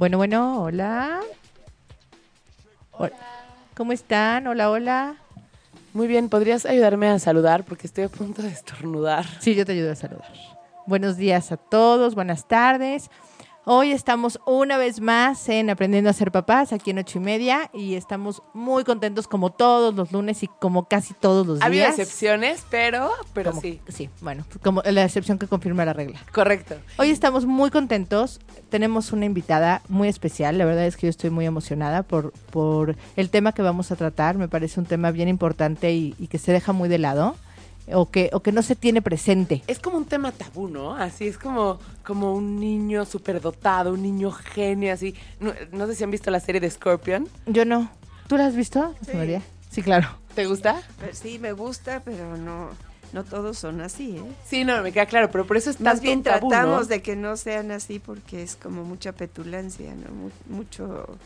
Bueno, bueno, hola. Hola. ¿Cómo están? Hola, hola. Muy bien, ¿podrías ayudarme a saludar? Porque estoy a punto de estornudar. Sí, yo te ayudo a saludar. Buenos días a todos, buenas tardes. Hoy estamos una vez más en Aprendiendo a ser papás, aquí en ocho y media, y estamos muy contentos como todos los lunes y como casi todos los días. Había excepciones, pero, pero Como- sí. Sí, bueno, como la excepción que confirma la regla. Correcto. Hoy estamos muy contentos. Tenemos una invitada muy especial. La verdad es que yo estoy muy emocionada por, por el tema que vamos a tratar. Me parece un tema bien importante y, y que se deja muy de lado o que, o que no se tiene presente. Es como un tema tabú, ¿no? Así es como, como un niño superdotado, un niño genio, así. No, no sé si han visto la serie de Scorpion. Yo no. ¿Tú la has visto, Rosa María? Sí, claro. ¿Te gusta? Sí, me gusta, pero no, no todos son así, ¿eh? Sí, no, me queda claro, pero por eso es Más tanto bien un tabú, ¿no? tratamos de que no sean así porque es como mucha petulancia, ¿no? Mu- mucho,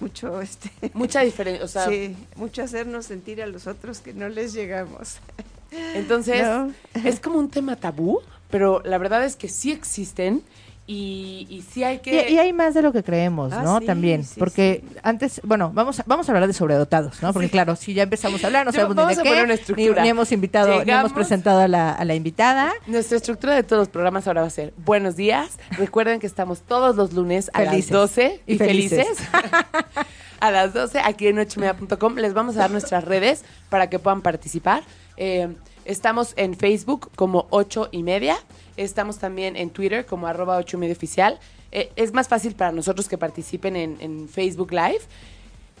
mucho, este... Mucha diferencia, o sea, sí, mucho hacernos sentir a los otros que no les llegamos. entonces ¿No? es como un tema tabú, pero la verdad es que sí existen y, y sí hay que... Y, y hay más de lo que creemos, Ah, ¿no? sí, También. sí, porque sí. antes, bueno, vamos a, vamos a hablar de sobredotados, ¿no? Porque claro, si ya empezamos a hablar, no sabemos vamos ni de a qué, una ni, estructura. ni hemos invitado, ni hemos presentado a la, a la invitada. Nuestra estructura de todos los programas ahora va a ser buenos días. Recuerden que estamos todos los lunes a Felices. las 12 y, Y felices. felices. a las 12 aquí en ochomedia.com. Les vamos a dar nuestras redes para que puedan participar. Eh, estamos en Facebook como 8 y media. Estamos también en Twitter como arroba 8 y media oficial. Eh, es más fácil para nosotros que participen en, en Facebook Live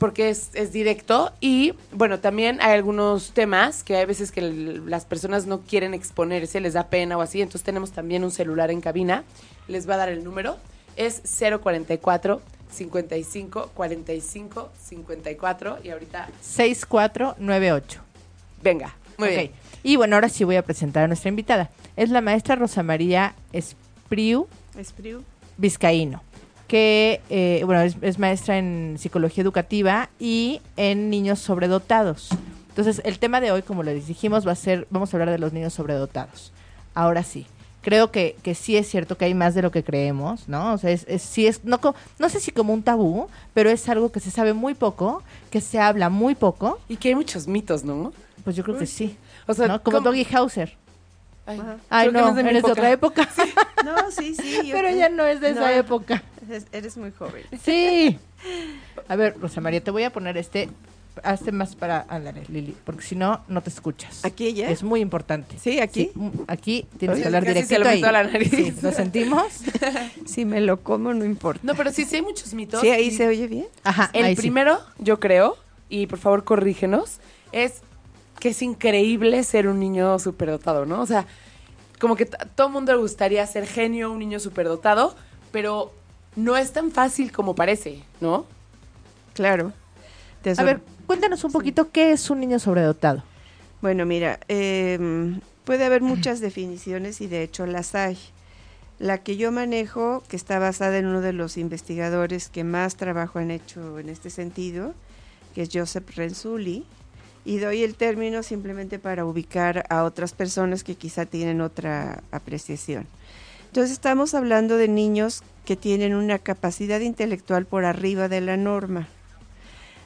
porque es, es directo y bueno, también hay algunos temas que hay veces que las personas no quieren exponerse, les da pena o así, entonces tenemos también un celular en cabina, les va a dar el número, es 044 55 45 54 y ahorita, 6498. venga, muy bien. Y bueno, ahora sí voy a presentar a nuestra invitada. Es la maestra Rosa María Espriu Espriu. Vizcaíno, que eh, bueno, es, es maestra en psicología educativa y en niños sobredotados. Entonces, el tema de hoy, como les dijimos, va a ser, vamos a hablar de los niños sobredotados. Ahora sí. Creo que, que sí es cierto que hay más de lo que creemos, ¿no? O sea, es, es- sí es, no, co- no sé si como un tabú, pero es algo que se sabe muy poco, que se habla muy poco, Y que hay muchos mitos, ¿no? pues yo creo que sí. O sea, ¿no? Como ¿cómo? Doggy Hauser. Ay, Ajá. Ay, creo no, es de mi eres de otra época. No, sí, sí. yo pero te- ya no es de No. esa época. Eres, eres muy joven. Sí. A ver, Rosa María, te voy a poner este, hazte más para, ándale, Lili, porque si no, no te escuchas. ¿Aquí ya? Es muy importante. Sí, aquí. Sí, mm, aquí tienes Oye, que hablar casi se lo ahí. meto a la nariz. Sí, ¿lo sentimos? Si me lo como, no importa. No, pero sí, sí hay muchos mitos. Sí, ahí y- se oye bien. Ajá, El ahí sí. primero, yo creo, y por favor corrígenos, es que es increíble ser un niño superdotado, ¿no? O sea, como que todo el mundo le gustaría ser genio, un niño superdotado, pero no es tan fácil como parece, ¿no? Claro. Te A ver, cuéntanos un poquito qué es un niño sobredotado. Bueno, mira, eh, puede haber muchas definiciones y de hecho las hay. La que yo manejo, que está basada en uno de los investigadores que más trabajo han hecho en este sentido, que es Joseph Renzulli, y doy el término simplemente para ubicar a otras personas que quizá tienen otra apreciación. Entonces estamos hablando de niños que tienen una capacidad intelectual por arriba de la norma.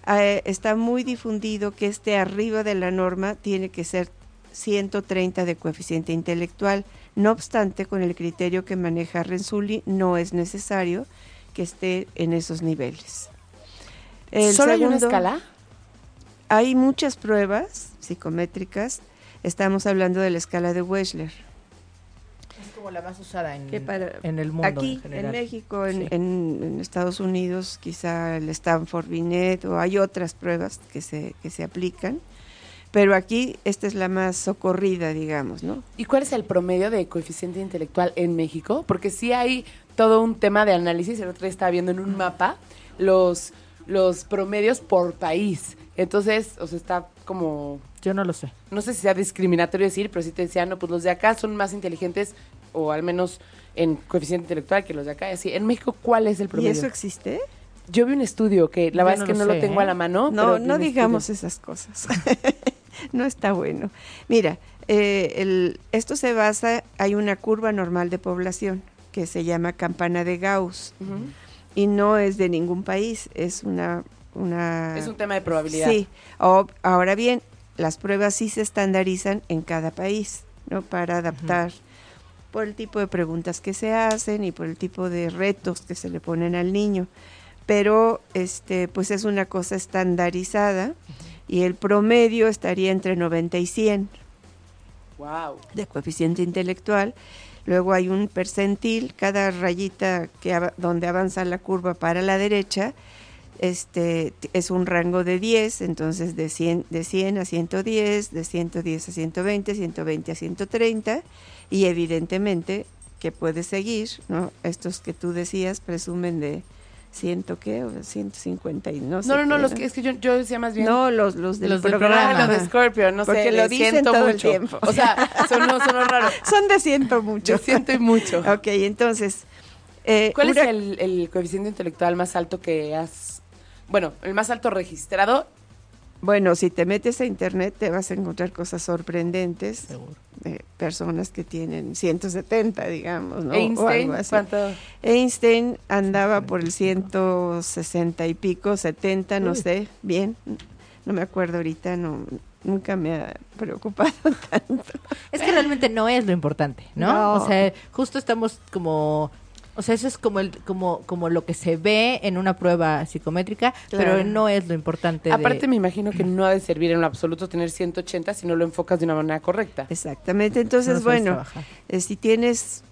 Eh, está muy difundido que este arriba de la norma tiene que ser 130 de coeficiente intelectual. No obstante, con el criterio que maneja Renzulli, no es necesario que esté en esos niveles. El ¿Solo hay una escala? Hay muchas pruebas psicométricas. Estamos hablando de la escala de Wechsler. Es como la más usada en, Que para- en el mundo Aquí, en. México, en, Sí. en- en Estados Unidos, quizá el Stanford Binet o hay otras pruebas que se, que se aplican. Pero aquí esta es la más socorrida, digamos, ¿no? ¿Y cuál es el promedio de coeficiente intelectual en México? Porque sí hay todo un tema de análisis. El otro día estaba viendo en un mapa los, los promedios por país. Entonces, o sea, está como Yo no lo sé. no sé si sea discriminatorio decir, pero sí te decían, no, pues los de acá son más inteligentes, o al menos en coeficiente intelectual que los de acá. Y así, en México, ¿cuál es el ¿Y promedio? eso existe? Yo vi un estudio que la Yo verdad no es que lo no sé, lo tengo a ¿eh? la mano. No, pero no digamos estudio. esas cosas. no está bueno. Mira, eh, el- esto se basa, hay una curva normal de población que se llama campana de Gauss y no es de ningún país, es una... una Es un tema de probabilidad. Sí, O- ahora bien, las pruebas sí se estandarizan en cada país, ¿no? Para adaptar por el tipo de preguntas que se hacen y por el tipo de retos que se le ponen al niño. Pero este, pues es una cosa estandarizada y el promedio estaría entre 90 y 100 Wow. de coeficiente intelectual. Luego hay un percentil, cada rayita que donde avanza la curva para la derecha, este es un rango de 10, entonces de 100, de 100 a 110, de 110 a 120, 120 a 130 y evidentemente que puede seguir, ¿no? Estos que tú decías presumen de 100 qué o 150 y no sé. No, no, no, los que, es que yo, yo decía más bien. No, los los del Los del programa. Ah, los de Scorpio, no Porque sé. lo de dicen siento todo el mucho. tiempo. O sea, sonó, sonó raro. Son de ciento mucho. Yo siento y mucho. Ok, entonces. eh, ¿Cuál una- es el, el coeficiente intelectual más alto que has... Bueno, el más alto registrado? Bueno, si te metes a internet te vas a encontrar cosas sorprendentes. Seguro. de personas que tienen 170, digamos, ¿no? O Einstein, algo así. ¿cuánto? Einstein andaba por el 160 y pico, 70, no Uy. sé, bien. No me acuerdo ahorita, no nunca me ha preocupado tanto. Es que realmente no es lo importante, ¿no? No. O sea, justo estamos como... O sea, eso es como el, como, como lo que se ve en una prueba psicométrica, Claro. pero no es lo importante. de- Aparte me imagino que no ha de servir en lo absoluto tener 180 si no lo enfocas de una manera correcta. Exactamente, entonces, bueno, eh, si tienes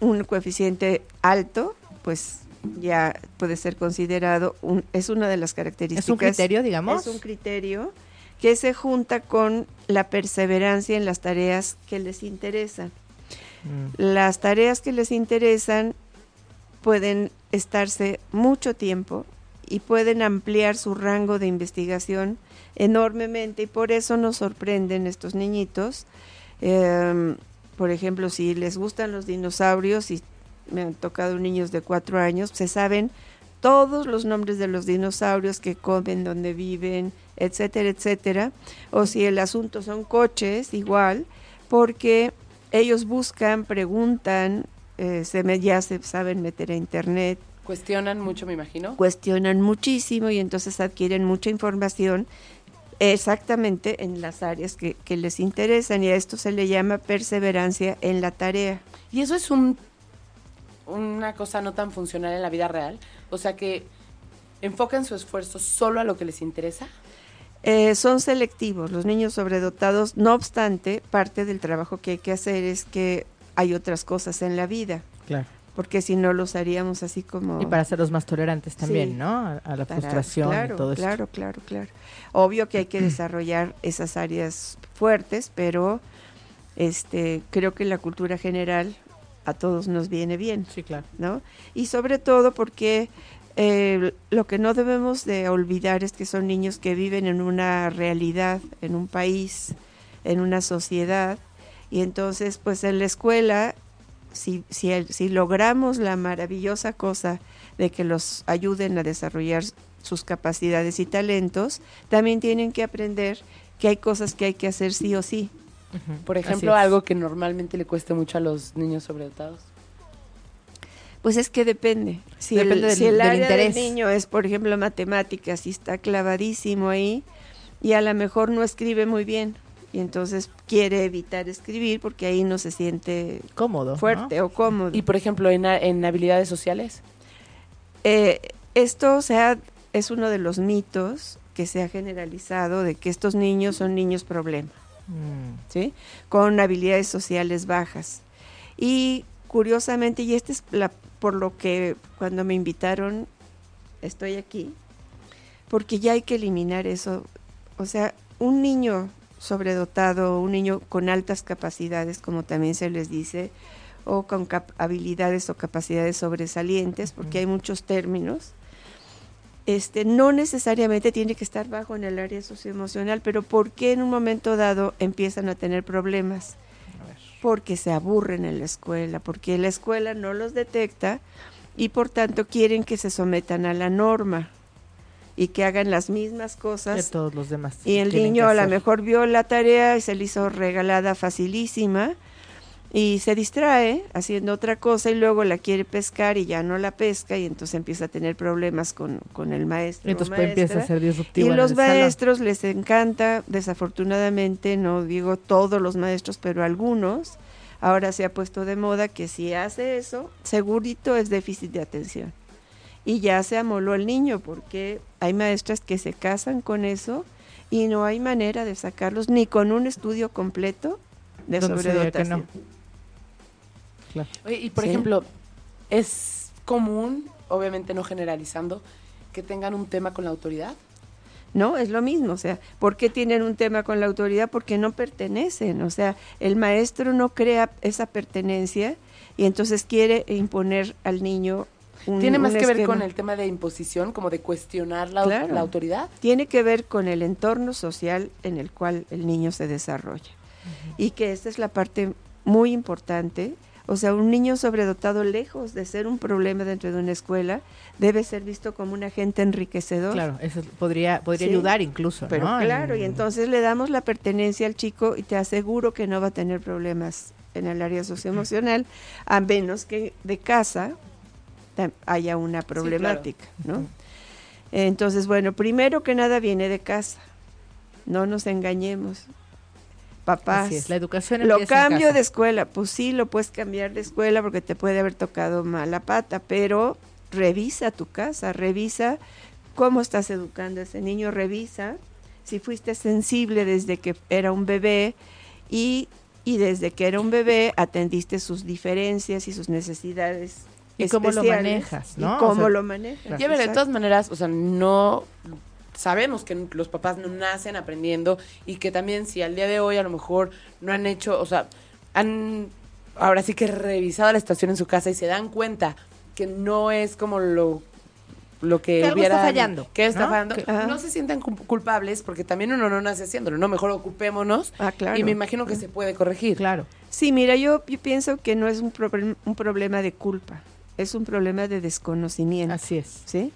un coeficiente alto, pues ya puede ser considerado, un, es una de las características. Es un criterio, digamos. Es un criterio que se junta con la perseverancia en las tareas que les interesan. Mm. Las tareas que les interesan pueden estarse mucho tiempo y pueden ampliar su rango de investigación enormemente y por eso nos sorprenden estos niñitos. Em, por ejemplo, si les gustan los dinosaurios y me han tocado niños de cuatro años, se saben todos los nombres de los dinosaurios que comen, dónde viven, etcétera, etcétera. O si el asunto son coches, igual, porque ellos buscan, preguntan, eh, se me, ya se saben meter a internet, Cuestionan mucho, me imagino. cuestionan muchísimo y entonces adquieren mucha información exactamente en las áreas que, que les interesan y a esto se le llama perseverancia en la tarea. Y eso es un una cosa no tan funcional en la vida real. O sea que enfocan su esfuerzo solo a lo que les interesa. Eh, son selectivos, los niños sobredotados, no obstante, parte del trabajo que hay que hacer es que hay otras cosas en la vida, Claro. porque si no los haríamos así como... Y para hacerlos más tolerantes también, Sí. ¿no? A, a la para- frustración claro, y todo eso. Claro, claro, claro. Obvio que hay que desarrollar esas áreas fuertes, pero este creo que la cultura general a todos nos viene bien, Sí, claro. ¿no? Y sobre todo porque eh, lo que no debemos de olvidar es que son niños que viven en una realidad, en un país, en una sociedad, y entonces pues en la escuela, si, si, el- si logramos la maravillosa cosa de que los ayuden a desarrollar sus capacidades y talentos, también tienen que aprender que hay cosas que hay que hacer sí o sí. Por ejemplo, algo que normalmente le cueste mucho a los niños sobredotados. Pues es que depende. Si el, Depende del- si el del área interés. del niño es, por ejemplo, matemáticas y está clavadísimo ahí y a lo mejor no escribe muy bien y entonces quiere evitar escribir porque ahí no se siente Cómodo. ¿no? fuerte o cómodo. Y por ejemplo, en, a- en habilidades sociales. Eh, esto se ha- es uno de los mitos que se ha generalizado de que estos niños son niños problema. Mm. ¿sí? Con habilidades sociales bajas. Y curiosamente, y este es la, por lo que cuando me invitaron estoy aquí, porque ya hay que eliminar eso. O sea, un niño sobredotado, un niño con altas capacidades, como también se les dice, o con habilidades o capacidades sobresalientes, porque hay muchos términos. Este, no necesariamente tiene que estar bajo en el área socioemocional, pero ¿por qué en un momento dado empiezan a tener problemas? Porque se aburren en la escuela, porque la escuela no los detecta y por tanto quieren que se sometan a la norma y que hagan las mismas cosas. Que todos los demás. Y el niño a lo mejor vio la tarea y se le hizo regalada facilísima y se distrae haciendo otra cosa y luego la quiere pescar y ya no la pesca y entonces empieza a tener problemas con, con el maestro. entonces pues, empieza a ser disruptivo. Y los maestros les encanta, desafortunadamente, no digo todos los maestros, pero algunos, ahora se ha puesto de moda que si hace eso, segurito es déficit de atención. Y ya se amoló el niño porque hay maestras que se casan con eso y no hay manera de sacarlos ni con un estudio completo de sobredotación y por ejemplo, es común, obviamente no generalizando, que tengan un tema con la autoridad. No, es lo mismo, o sea, ¿por qué tienen un tema con la autoridad? Porque no pertenecen, o sea, el maestro no crea esa pertenencia y entonces quiere imponer al niño un, ¿Tiene más que ver con el tema de imposición, como de cuestionar la, la, autoridad? Tiene que ver con el entorno social en el cual el niño se desarrolla. Y que esta es la parte muy importante o sea, un niño sobredotado, lejos de ser un problema dentro de una escuela, debe ser visto como un agente enriquecedor. Claro, eso podría, podría ayudar incluso. Pero claro, y entonces le damos la pertenencia al chico y te aseguro que no va a tener problemas en el área socioemocional, a menos que de casa haya una problemática, ¿no? Entonces, bueno, primero que nada viene de casa. No nos engañemos papás. la educación Lo cambio de escuela, pues sí, lo puedes cambiar de escuela porque te puede haber tocado mala pata, pero revisa tu casa, revisa cómo estás educando a ese niño, revisa si fuiste sensible desde que era un bebé y, y desde que era un bebé atendiste sus diferencias y sus necesidades y cómo lo manejas, ¿no? Y cómo lo manejas. Y de todas maneras, o sea, no sabemos que los papás no nacen aprendiendo y que también si al día de hoy a lo mejor no han hecho, o sea, han ahora sí que revisado la situación en su casa y se dan cuenta que no es como lo lo que, que hubiera está fallando que está fallando no se sientan culpables porque también uno no nace haciéndolo no mejor ocupémonos ah, claro. y me imagino que se puede corregir. Claro. Sí mira yo, yo pienso que no es un, un problema de culpa es un problema de desconocimiento. Así es. Sí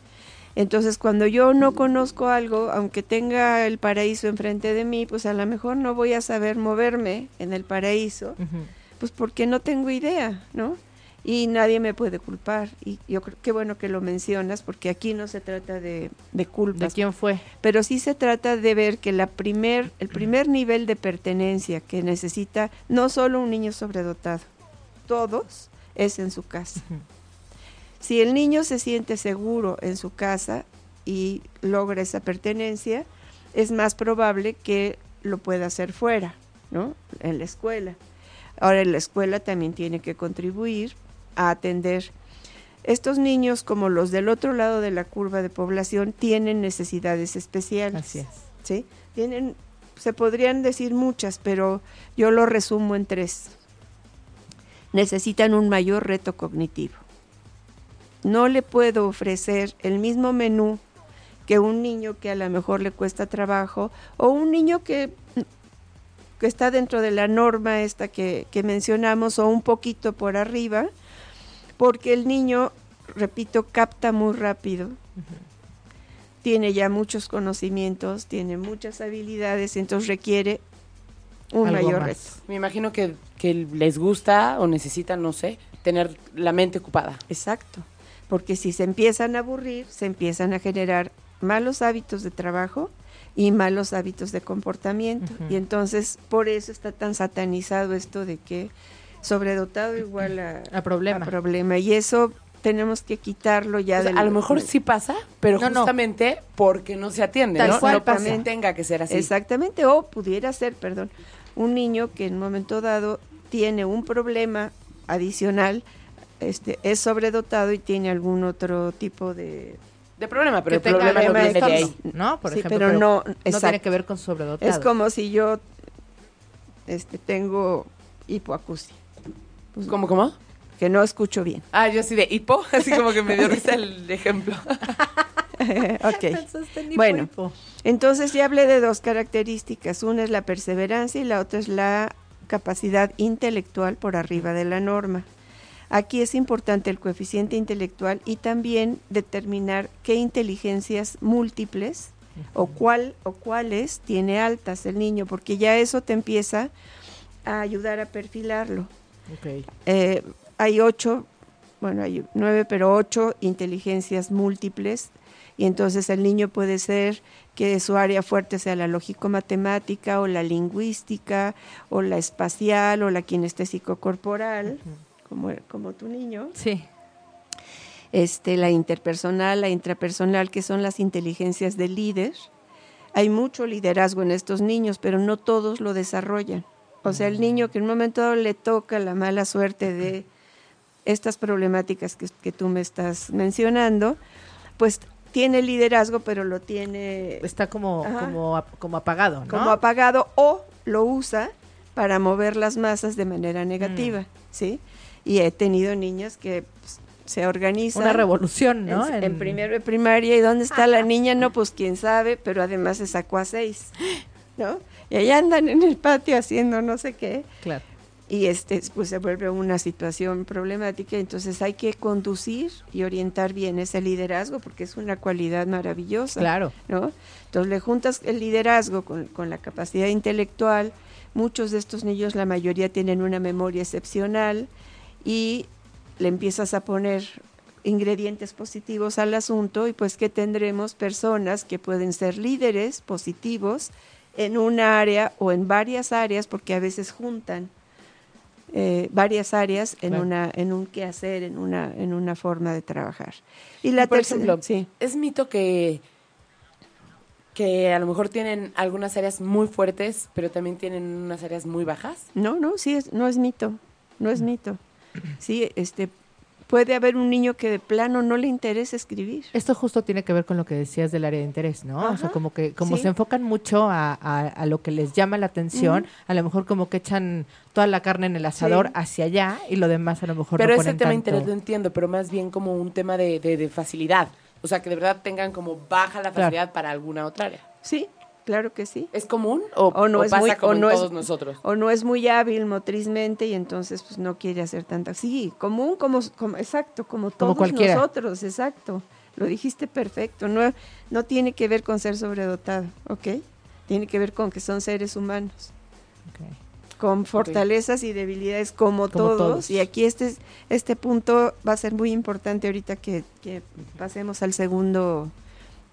entonces, cuando yo no conozco algo, aunque tenga el paraíso enfrente de mí, pues a lo mejor no voy a saber moverme en el paraíso, pues porque no tengo idea, ¿no? Y nadie me puede culpar. Y yo creo que bueno que lo mencionas, porque aquí no se trata de, de culpas. ¿De quién fue? Pero sí se trata de ver que la primer, el primer nivel de pertenencia que necesita no solo un niño sobredotado, todos, es en su casa. Si el niño se siente seguro en su casa y logra esa pertenencia, es más probable que lo pueda hacer fuera, ¿no? En la escuela. Ahora, en la escuela también tiene que contribuir a atender. Estos niños, como los del otro lado de la curva de población, tienen necesidades especiales. Así es. ¿sí? Tienen, se podrían decir muchas, pero yo lo resumo en tres. Necesitan un mayor reto cognitivo no le puedo ofrecer el mismo menú que un niño que a lo mejor le cuesta trabajo o un niño que, que está dentro de la norma esta que, mencionamos o un poquito por arriba, porque el niño, repito, capta muy rápido. Tiene ya muchos conocimientos, tiene muchas habilidades, entonces requiere un mayor reto. Me imagino que, que les gusta o necesitan, no sé, tener la mente ocupada. Exacto porque si se empiezan a aburrir, se empiezan a generar malos hábitos de trabajo y malos hábitos de comportamiento. Y entonces por eso está tan satanizado esto de que sobredotado igual a, problema. problema. Y eso tenemos que quitarlo ya. de a lo mejor sí pasa, pero justamente porque no se atiende, ¿no? no tenga que ser así. Exactamente, o pudiera ser, perdón, un niño que en un momento dado tiene un problema adicional este, es sobredotado y tiene algún otro tipo de de problema, pero el problema no ¿no? Por ejemplo, pero, no, tiene que ver con sobredotado. Es como si yo este, tengo hipoacusia. Pues, ¿Cómo, cómo? Que no escucho bien. Ah, yo sí de hipo, así como que me dio risa el ejemplo. ok. Bueno, entonces ya hablé de dos características. Una es la perseverancia y la otra es la capacidad intelectual por arriba de la norma. Aquí es importante el coeficiente intelectual y también determinar qué inteligencias múltiples o cuál o cuáles tiene altas el niño, porque ya eso te empieza a ayudar a perfilarlo. Eh, hay ocho, bueno, hay nueve, pero ocho inteligencias múltiples y entonces el niño puede ser que su área fuerte sea la lógico-matemática o la lingüística o la espacial o la kinestésico corporal, como, como tu niño. Sí. Este, la interpersonal, la intrapersonal, que son las inteligencias del líder. Hay mucho liderazgo en estos niños, pero no todos lo desarrollan. O sea, el niño que en un momento le toca la mala suerte de estas problemáticas que, que tú me estás mencionando, pues tiene liderazgo, pero lo tiene... Está como, como, como apagado, ¿no? Como apagado o lo usa para mover las masas de manera negativa, mm. ¿sí? Y he tenido niñas que pues, se organizan. Una revolución, ¿no? En, primero de primaria, ¿y dónde está la niña? No, pues quién sabe, pero además se sacó a seis, ¿no? Y ahí andan en el patio haciendo no sé qué. Claro y este pues se vuelve una situación problemática entonces hay que conducir y orientar bien ese liderazgo porque es una cualidad maravillosa claro no entonces le juntas el liderazgo con, con la capacidad intelectual muchos de estos niños la mayoría tienen una memoria excepcional y le empiezas a poner ingredientes positivos al asunto y pues que tendremos personas que pueden ser líderes positivos en un área o en varias áreas porque a veces juntan eh, varias áreas en una en un quehacer, en una en una forma de trabajar. Y la tercera, sí. es mito que que a lo mejor tienen algunas áreas muy fuertes, pero también tienen unas áreas muy bajas. No, no, sí es, no es mito, no es mito. Sí, este puede haber un niño que de plano no le interesa escribir. Esto justo tiene que ver con lo que decías del área de interés, ¿no? o sea, como que como se enfocan mucho a, a, lo que les llama la atención, a lo mejor como que echan toda la carne en el asador hacia allá y lo demás a lo mejor pero no ese tema de interés lo entiendo, pero más bien como un tema de, de, facilidad. O sea, que de verdad tengan como baja la facilidad para alguna otra área. Sí, Claro que sí. ¿Es común o, no es pasa muy, como todos nosotros? O no es muy hábil motrizmente y entonces pues no quiere hacer tanta. Sí, común como, como exacto, como todos nosotros, exacto. Lo dijiste perfecto. No, no tiene que ver con ser sobredotado, ¿ok? Tiene que ver con que son seres humanos. Con fortalezas y debilidades como, todos. Y aquí este, este punto va a ser muy importante ahorita que, que pasemos al segundo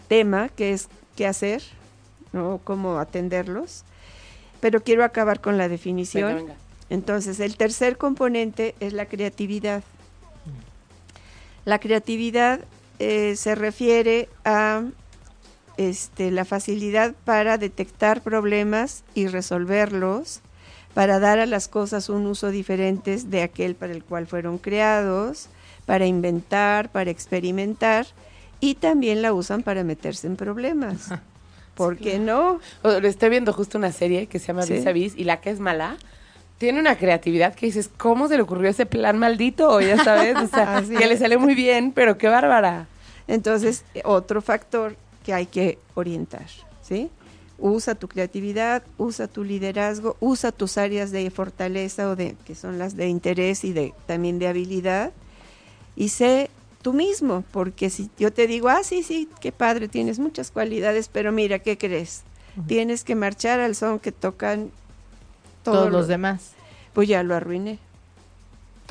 tema, que es qué hacer ¿no? Cómo atenderlos. Pero quiero acabar con la definición. Entonces, el tercer componente es la creatividad. La creatividad eh, se refiere a este, la facilidad para detectar problemas y resolverlos, para dar a las cosas un uso diferente de aquel para el cual fueron creados, para inventar, para experimentar, y también la usan para meterse en problemas. ¿Por qué no? estoy viendo justo una serie que se llama Vis a Vis y la que es mala tiene una creatividad que dices, ¿cómo se le ocurrió ese plan maldito? Ya sabes, o sea, que le sale muy bien, pero qué bárbara. Entonces, otro factor que hay que orientar, ¿sí? Usa tu creatividad, usa tu liderazgo, usa tus áreas de fortaleza o de que son las de interés y de también de habilidad y sé tú mismo, porque si yo te digo, ah, sí, sí, qué padre, tienes muchas cualidades, pero mira, ¿qué crees? Tienes que marchar al son que tocan todos los demás. Pues ya lo arruiné.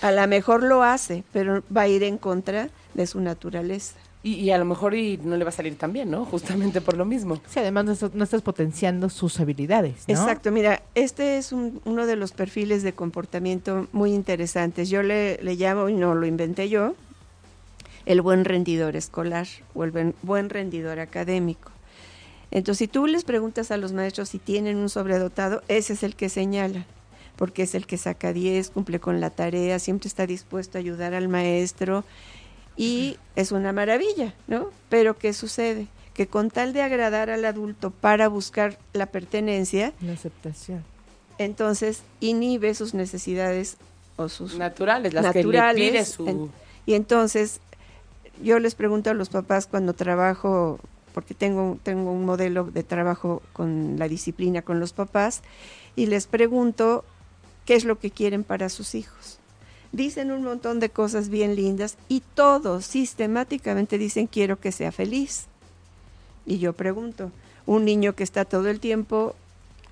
A lo mejor lo hace, pero va a ir en contra de su naturaleza. Y, a lo mejor y no le va a salir tan bien, ¿no? Justamente por lo mismo. Sí, además no, estás, potenciando sus habilidades. ¿no? Exacto, mira, este es uno de los perfiles de comportamiento muy interesantes. Yo le, le llamo, y no lo inventé yo, el buen rendidor escolar o el buen rendidor académico. Entonces, si tú les preguntas a los maestros si tienen un sobredotado, ese es el que señala, porque es el que saca 10, cumple con la tarea, siempre está dispuesto a ayudar al maestro y es una maravilla, ¿no? Pero ¿qué sucede? Que con tal de agradar al adulto para buscar la pertenencia, la aceptación. entonces inhibe sus necesidades o sus Naturales, las naturales. que le pide su... en- y entonces yo les pregunto a los papás cuando trabajo, porque tengo, tengo un modelo de trabajo con la disciplina con los papás, y les pregunto qué es lo que quieren para sus hijos. Dicen un montón de cosas bien lindas y todos sistemáticamente dicen quiero que sea feliz. Y yo pregunto, un niño que está todo el tiempo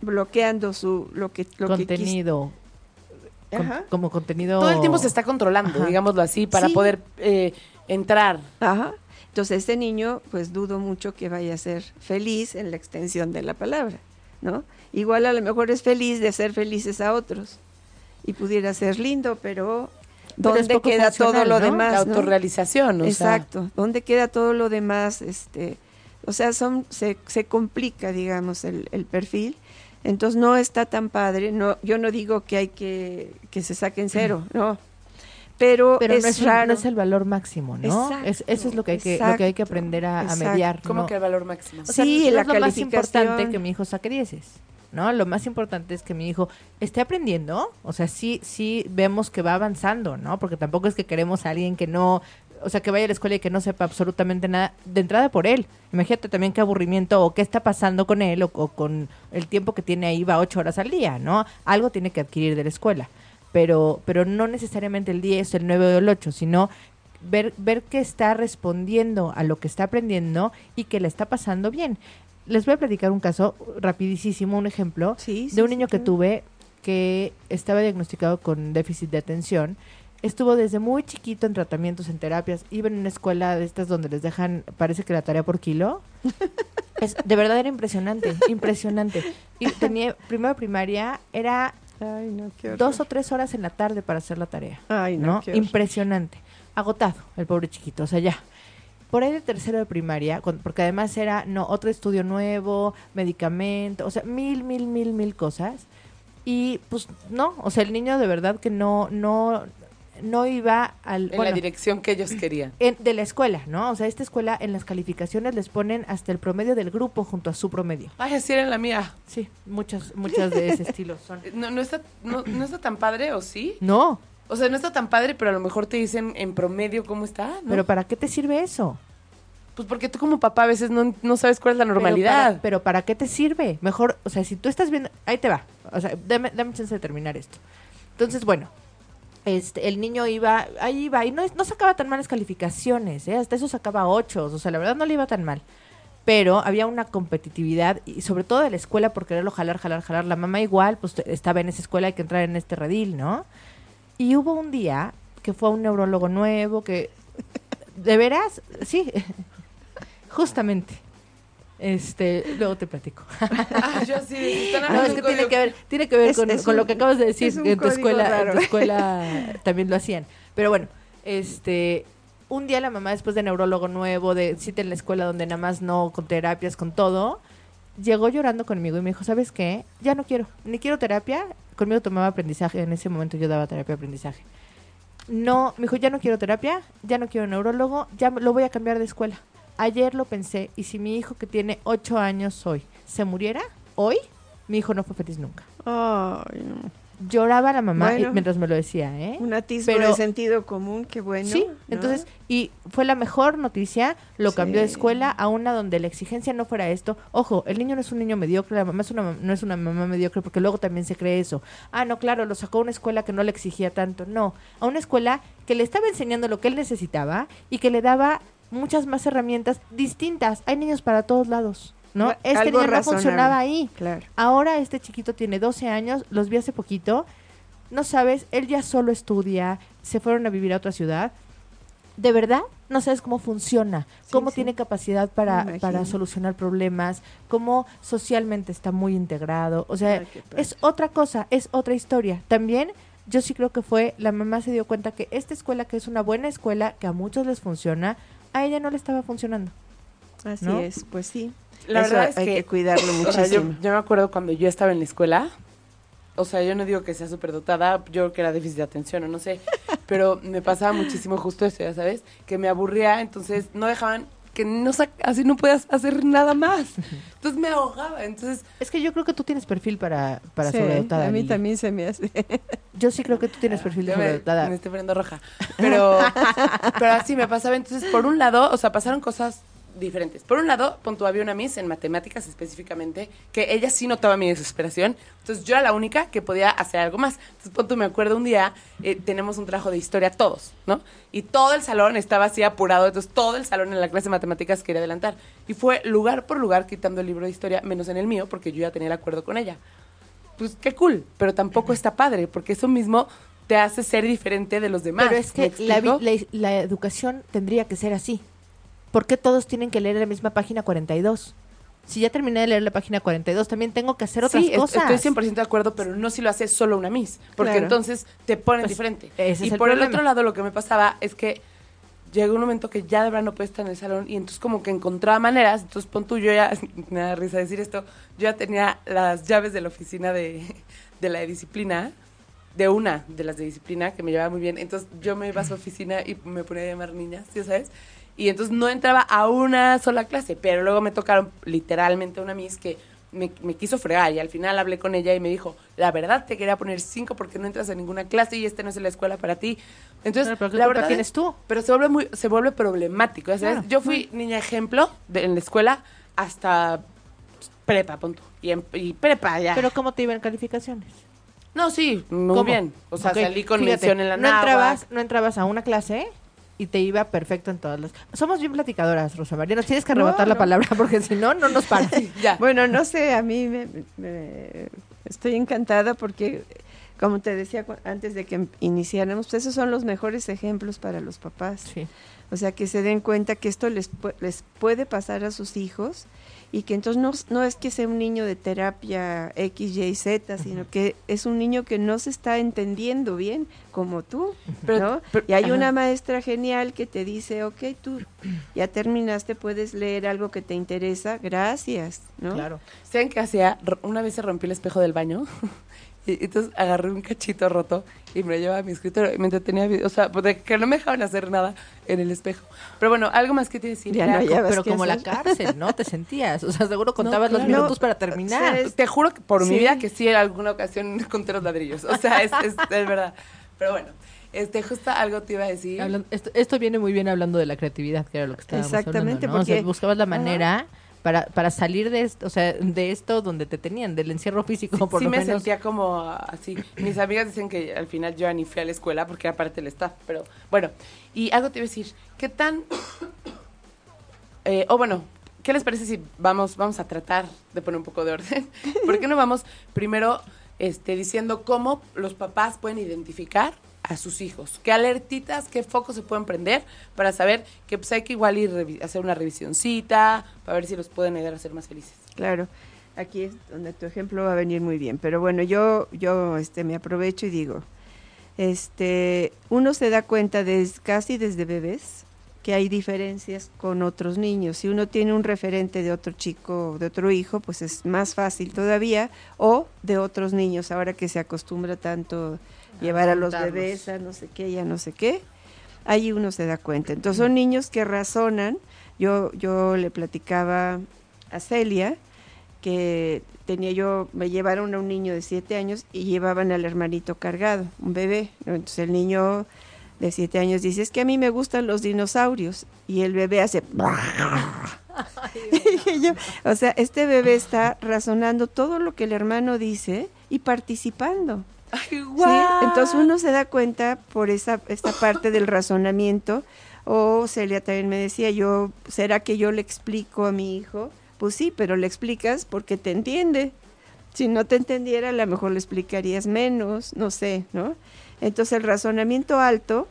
bloqueando su lo que lo que quis- contenido. con- Ajá. como contenido. Todo el tiempo se está controlando, Ajá. digámoslo así, para Sí. poder eh, entrar. Ajá. Entonces, este niño, pues dudo mucho que vaya a ser feliz en la extensión de la palabra, ¿no? Igual a lo mejor es feliz de ser felices a otros y pudiera ser lindo, pero ¿dónde queda todo lo ¿no? demás? la no? autorrealización, o sea, Exacto. ¿Dónde queda todo lo demás? Este, o sea, son, se, se complica, digamos, el, el perfil. Entonces no está tan padre. No, yo no digo que hay que que se saquen cero, no. Pero, Pero es no, es, raro. no es el valor máximo, ¿no? Exacto, Es- eso es lo que hay que, lo que, hay que aprender a, mediar. como ¿no? que el valor máximo. O sea, Sí, no la es lo más importante que mi hijo saque dieces, ¿no? Lo más importante es que mi hijo esté aprendiendo, o sea, sí, sí vemos que va avanzando, ¿no? Porque tampoco es que queremos a alguien que no, o sea, que vaya a la escuela y que no sepa absolutamente nada de entrada por él. Imagínate también qué aburrimiento o qué está pasando con él o, o con el tiempo que tiene ahí, va ocho horas al día, ¿no? Algo tiene que adquirir de la escuela, pero, pero no necesariamente el 10, el 9 o el 8, sino ver, ver que está respondiendo a lo que está aprendiendo y que le está pasando bien. Les voy a platicar un caso rapidísimo, un ejemplo Sí, sí, de un sí, niño que tuve que estaba diagnosticado con déficit de atención. Estuvo desde muy chiquito en tratamientos, en terapias. Iba en una escuela de estas donde les dejan, parece que la tarea por kilo. Es, de verdad era impresionante, impresionante. Y tenía, primero primaria, era Ay, no, qué dos o tres horas en la tarde para hacer la tarea. Ay, no, ¿no? Impresionante. Agotado, el pobre chiquito, o sea, ya. Por ahí de tercero de primaria, porque además era, no, otro estudio nuevo, medicamento, o sea, mil, mil, mil, mil cosas. Y pues no, o sea, el niño de verdad que no, no, no iba al... en la dirección que ellos querían. en- de la escuela, ¿no? O sea, esta escuela en las calificaciones les ponen hasta el promedio del grupo junto a su promedio. Ay, así era en la mía. Sí, muchas, muchas de ese estilo son. No, no, está, no, no está tan padre, ¿o sí? No, O sea, no está tan padre, pero a lo mejor te dicen en promedio cómo está, ¿no? pero ¿para qué te sirve eso? Pues porque tú como papá a veces no, no sabes cuál es la Pero normalidad. para- Pero para, qué te sirve? Mejor, o sea, si tú estás viendo, ahí te va. O sea, dame, dame chance de terminar esto. Entonces, bueno, este, el niño iba, ahí iba, y no, no sacaba tan malas calificaciones, ¿eh? hasta eso sacaba ocho, o sea, la verdad no le iba tan mal. Pero había una competitividad, y sobre todo de la escuela, por quererlo jalar, jalar, jalar. La mamá igual, pues estaba en esa escuela, hay que entrar en este redil, ¿no? Y hubo un día que fue a un neurólogo nuevo, que, ¿de veras? Sí, justamente. Este, luego te platico. Ah, yo sí, están No, hablando es que un tiene que ver, tiene que ver Es- con, es con un- lo que acabas de decir, en tu escuela, en tu escuela también lo hacían. Pero bueno, este, un día la mamá después de neurólogo nuevo, de cita en la escuela donde nada más no, con terapias, con todo, llegó llorando conmigo y me dijo, ¿sabes qué? Ya no quiero, ni quiero terapia. Conmigo tomaba aprendizaje, en ese momento yo daba terapia aprendizaje. No, me dijo, ya no quiero terapia, ya no quiero neurólogo, ya me- lo voy a cambiar de escuela. Ayer lo pensé, y si mi hijo que tiene ocho años hoy se muriera, hoy, mi hijo no fue feliz nunca. No. Lloraba la mamá y- mientras me lo decía, ¿eh? Un atisbo Pero- de sentido común, qué bueno. sí, ¿no? entonces, y fue la mejor noticia, lo cambió de escuela a una donde la exigencia no fuera esto. Ojo, el niño no es un niño mediocre, la mamá es una, no es una mamá mediocre, porque luego también se cree eso. Ah, no, claro, lo sacó a una escuela que no le exigía tanto. No, a una escuela que le estaba enseñando lo que él necesitaba y que le daba muchas más herramientas distintas. Hay niños para todos lados, ¿no? Este algo niño no funcionaba ahí. Claro. Ahora este chiquito tiene 12 años, los vi hace poquito. No sabes, él ya solo estudia, se fueron a vivir a otra ciudad. De verdad, no sabes cómo funciona, Sí, cómo sí. tiene capacidad para, para solucionar problemas, cómo socialmente está muy integrado. O sea, Ay, es otra cosa, es otra historia. También yo sí creo que fue, la mamá se dio cuenta que esta escuela, que es una buena escuela, que a muchos les funciona, a ella no le estaba funcionando. Así ¿no? es, pues sí. La Eso verdad es hay que, que cuidarlo o sea, yo, muchísimo. yo me acuerdo cuando yo estaba en la escuela, o sea, yo no digo que sea superdotada, yo creo que era déficit de atención o no sé, pero me pasaba muchísimo justo eso, ya sabes, que me aburría, entonces no dejaban que no así no puedas hacer nada más. Entonces me ahogaba. Entonces, Es que yo creo que tú tienes perfil para, para Sí, sobredotada. a mí también se me hace. Yo sí creo que tú tienes perfil de ya me, sobredotada. me estoy poniendo roja. Pero, pero así me pasaba. Entonces, por un lado, o sea, pasaron cosas diferentes. Por un lado, punto, había una Miss en matemáticas específicamente, que ella sí notaba mi desesperación. Entonces, yo era la única que podía hacer algo más. Entonces, punto, me acuerdo un día, eh, tenemos un trabajo de historia todos, ¿no? Y todo el salón estaba así apurado. Entonces, todo el salón en la clase de matemáticas quería adelantar. Y fue lugar por lugar quitando el libro de historia, menos en el mío, porque yo ya tenía el acuerdo con ella pues qué cool, pero tampoco está padre, porque eso mismo te hace ser diferente de los demás. Pero es ¿me que la, la, la educación tendría que ser así. ¿Por qué todos tienen que leer la misma página 42? Si ya terminé de leer la página 42, también tengo que hacer otras sí, cosas. estoy 100% de acuerdo, pero no si lo hace solo una Miss, porque Claro. entonces te ponen Pues, diferente. ese y es el por el problema. otro lado, lo que me pasaba es que llegó un momento que ya de verdad no puedes estar en el salón y entonces como que encontraba maneras, entonces pon tú, yo ya, me da risa decir esto, yo ya tenía las llaves de la oficina de, de la de disciplina, de una de las de disciplina que me llevaba muy bien, entonces yo me iba a su oficina y me ponía a llamar niñas, ¿sí sabes? Y entonces no entraba a una sola clase, pero luego me tocaron literalmente una Miss que me, me quiso fregar y al final hablé con ella y me dijo, la verdad te quería poner cinco porque no entras a ninguna clase y este no es la escuela para ti. Entonces, Pero, ¿pero qué la verdad tienes es- tú? Pero se vuelve muy, se vuelve problemático, ya ¿sabes? Claro. Yo fui niña ejemplo de- en la escuela hasta prepa, punto. Y, en- y prepa ya. Pero ¿cómo te iban calificaciones? no, sí, muy ¿Cómo? bien. O sea, salí con fíjate, mención en la no entrabas, no entrabas a una clase y te iba perfecto en todas las... Somos bien platicadoras, Rosa María. Nos tienes que No, arrebatar la no. palabra porque si no, no nos paras. Bueno, no sé, a mí me, me- estoy encantada porque, como te decía antes de que iniciáramos, pues esos son los mejores ejemplos para los papás. Sí. O sea, que se den cuenta que esto les, les puede pasar a sus hijos y que entonces no, no es que sea un niño de terapia X, Y, Z, sino que es un niño que no se está entendiendo bien como tú, Pero- ¿no? pero- y hay ajá. una maestra genial que te dice, ok, tú ya terminaste, puedes leer algo que te interesa, gracias, ¿no? Claro. ¿Saben qué hacía? Una vez se rompió el espejo del baño. Y entonces agarré un cachito roto y me lo llevaba a mi escritorio y me entretenía, o sea, pues, que no me dejaban hacer nada en el espejo. Pero bueno, algo más que te decir. Ya no Pero como la hacer. cárcel, ¿no? Te sentías. O sea, seguro contabas los claro. minutos No, para o terminar. sea, es- Te juro que por mi Sí. vida que sí en alguna ocasión conté los ladrillos. O sea, es, es, es verdad. Pero bueno, este, justo algo te iba a decir. Hablan- esto, esto viene muy bien hablando de la creatividad, que era lo que estábamos Exactamente, hablando, ¿no? O sea, porque- buscabas la manera para, para salir de esto, o sea, de esto donde te tenían, del encierro físico, por sí lo me sentía como así. Mis amigas dicen que al final yo ni fui a la escuela porque era parte del staff. Pero bueno, y algo te iba a decir. ¿Qué tan... eh, o bueno, ¿qué les parece si vamos, vamos a tratar de poner un poco de orden? ¿Por qué no vamos primero este, diciendo cómo los papás pueden identificar a sus hijos? ¿Qué alertitas, qué focos se pueden prender para saber que pues, hay que igual ir hacer una revisioncita para ver si los pueden ayudar a ser más felices? Claro, aquí es donde tu ejemplo va a venir muy bien. Pero bueno, yo, yo este, me aprovecho y digo, este, uno se da cuenta des- casi desde bebés que hay diferencias con otros niños. Si uno tiene un referente de otro chico, de otro hijo, pues es más fácil todavía, o de otros niños, ahora que se acostumbra tanto llevar a los bebés a no sé qué, ya no sé qué, ahí uno se da cuenta. Entonces son niños que razonan. Yo, yo le platicaba a Celia que tenía yo, me llevaron a un niño de siete años y llevaban al hermanito cargado, un bebé. Entonces el niño de siete años dice, es que a mí me gustan los dinosaurios. Y el bebé hace... Y yo, o sea, este bebé está razonando todo lo que el hermano dice y participando. ¡Ay, ¿sí? Entonces uno se da cuenta por esa esta parte del razonamiento. O Celia también me decía, yo, ¿será que yo le explico a mi hijo? Pues sí, pero le explicas porque te entiende. Si no te entendiera, a lo mejor le explicarías menos, no sé, ¿no? Entonces el razonamiento alto,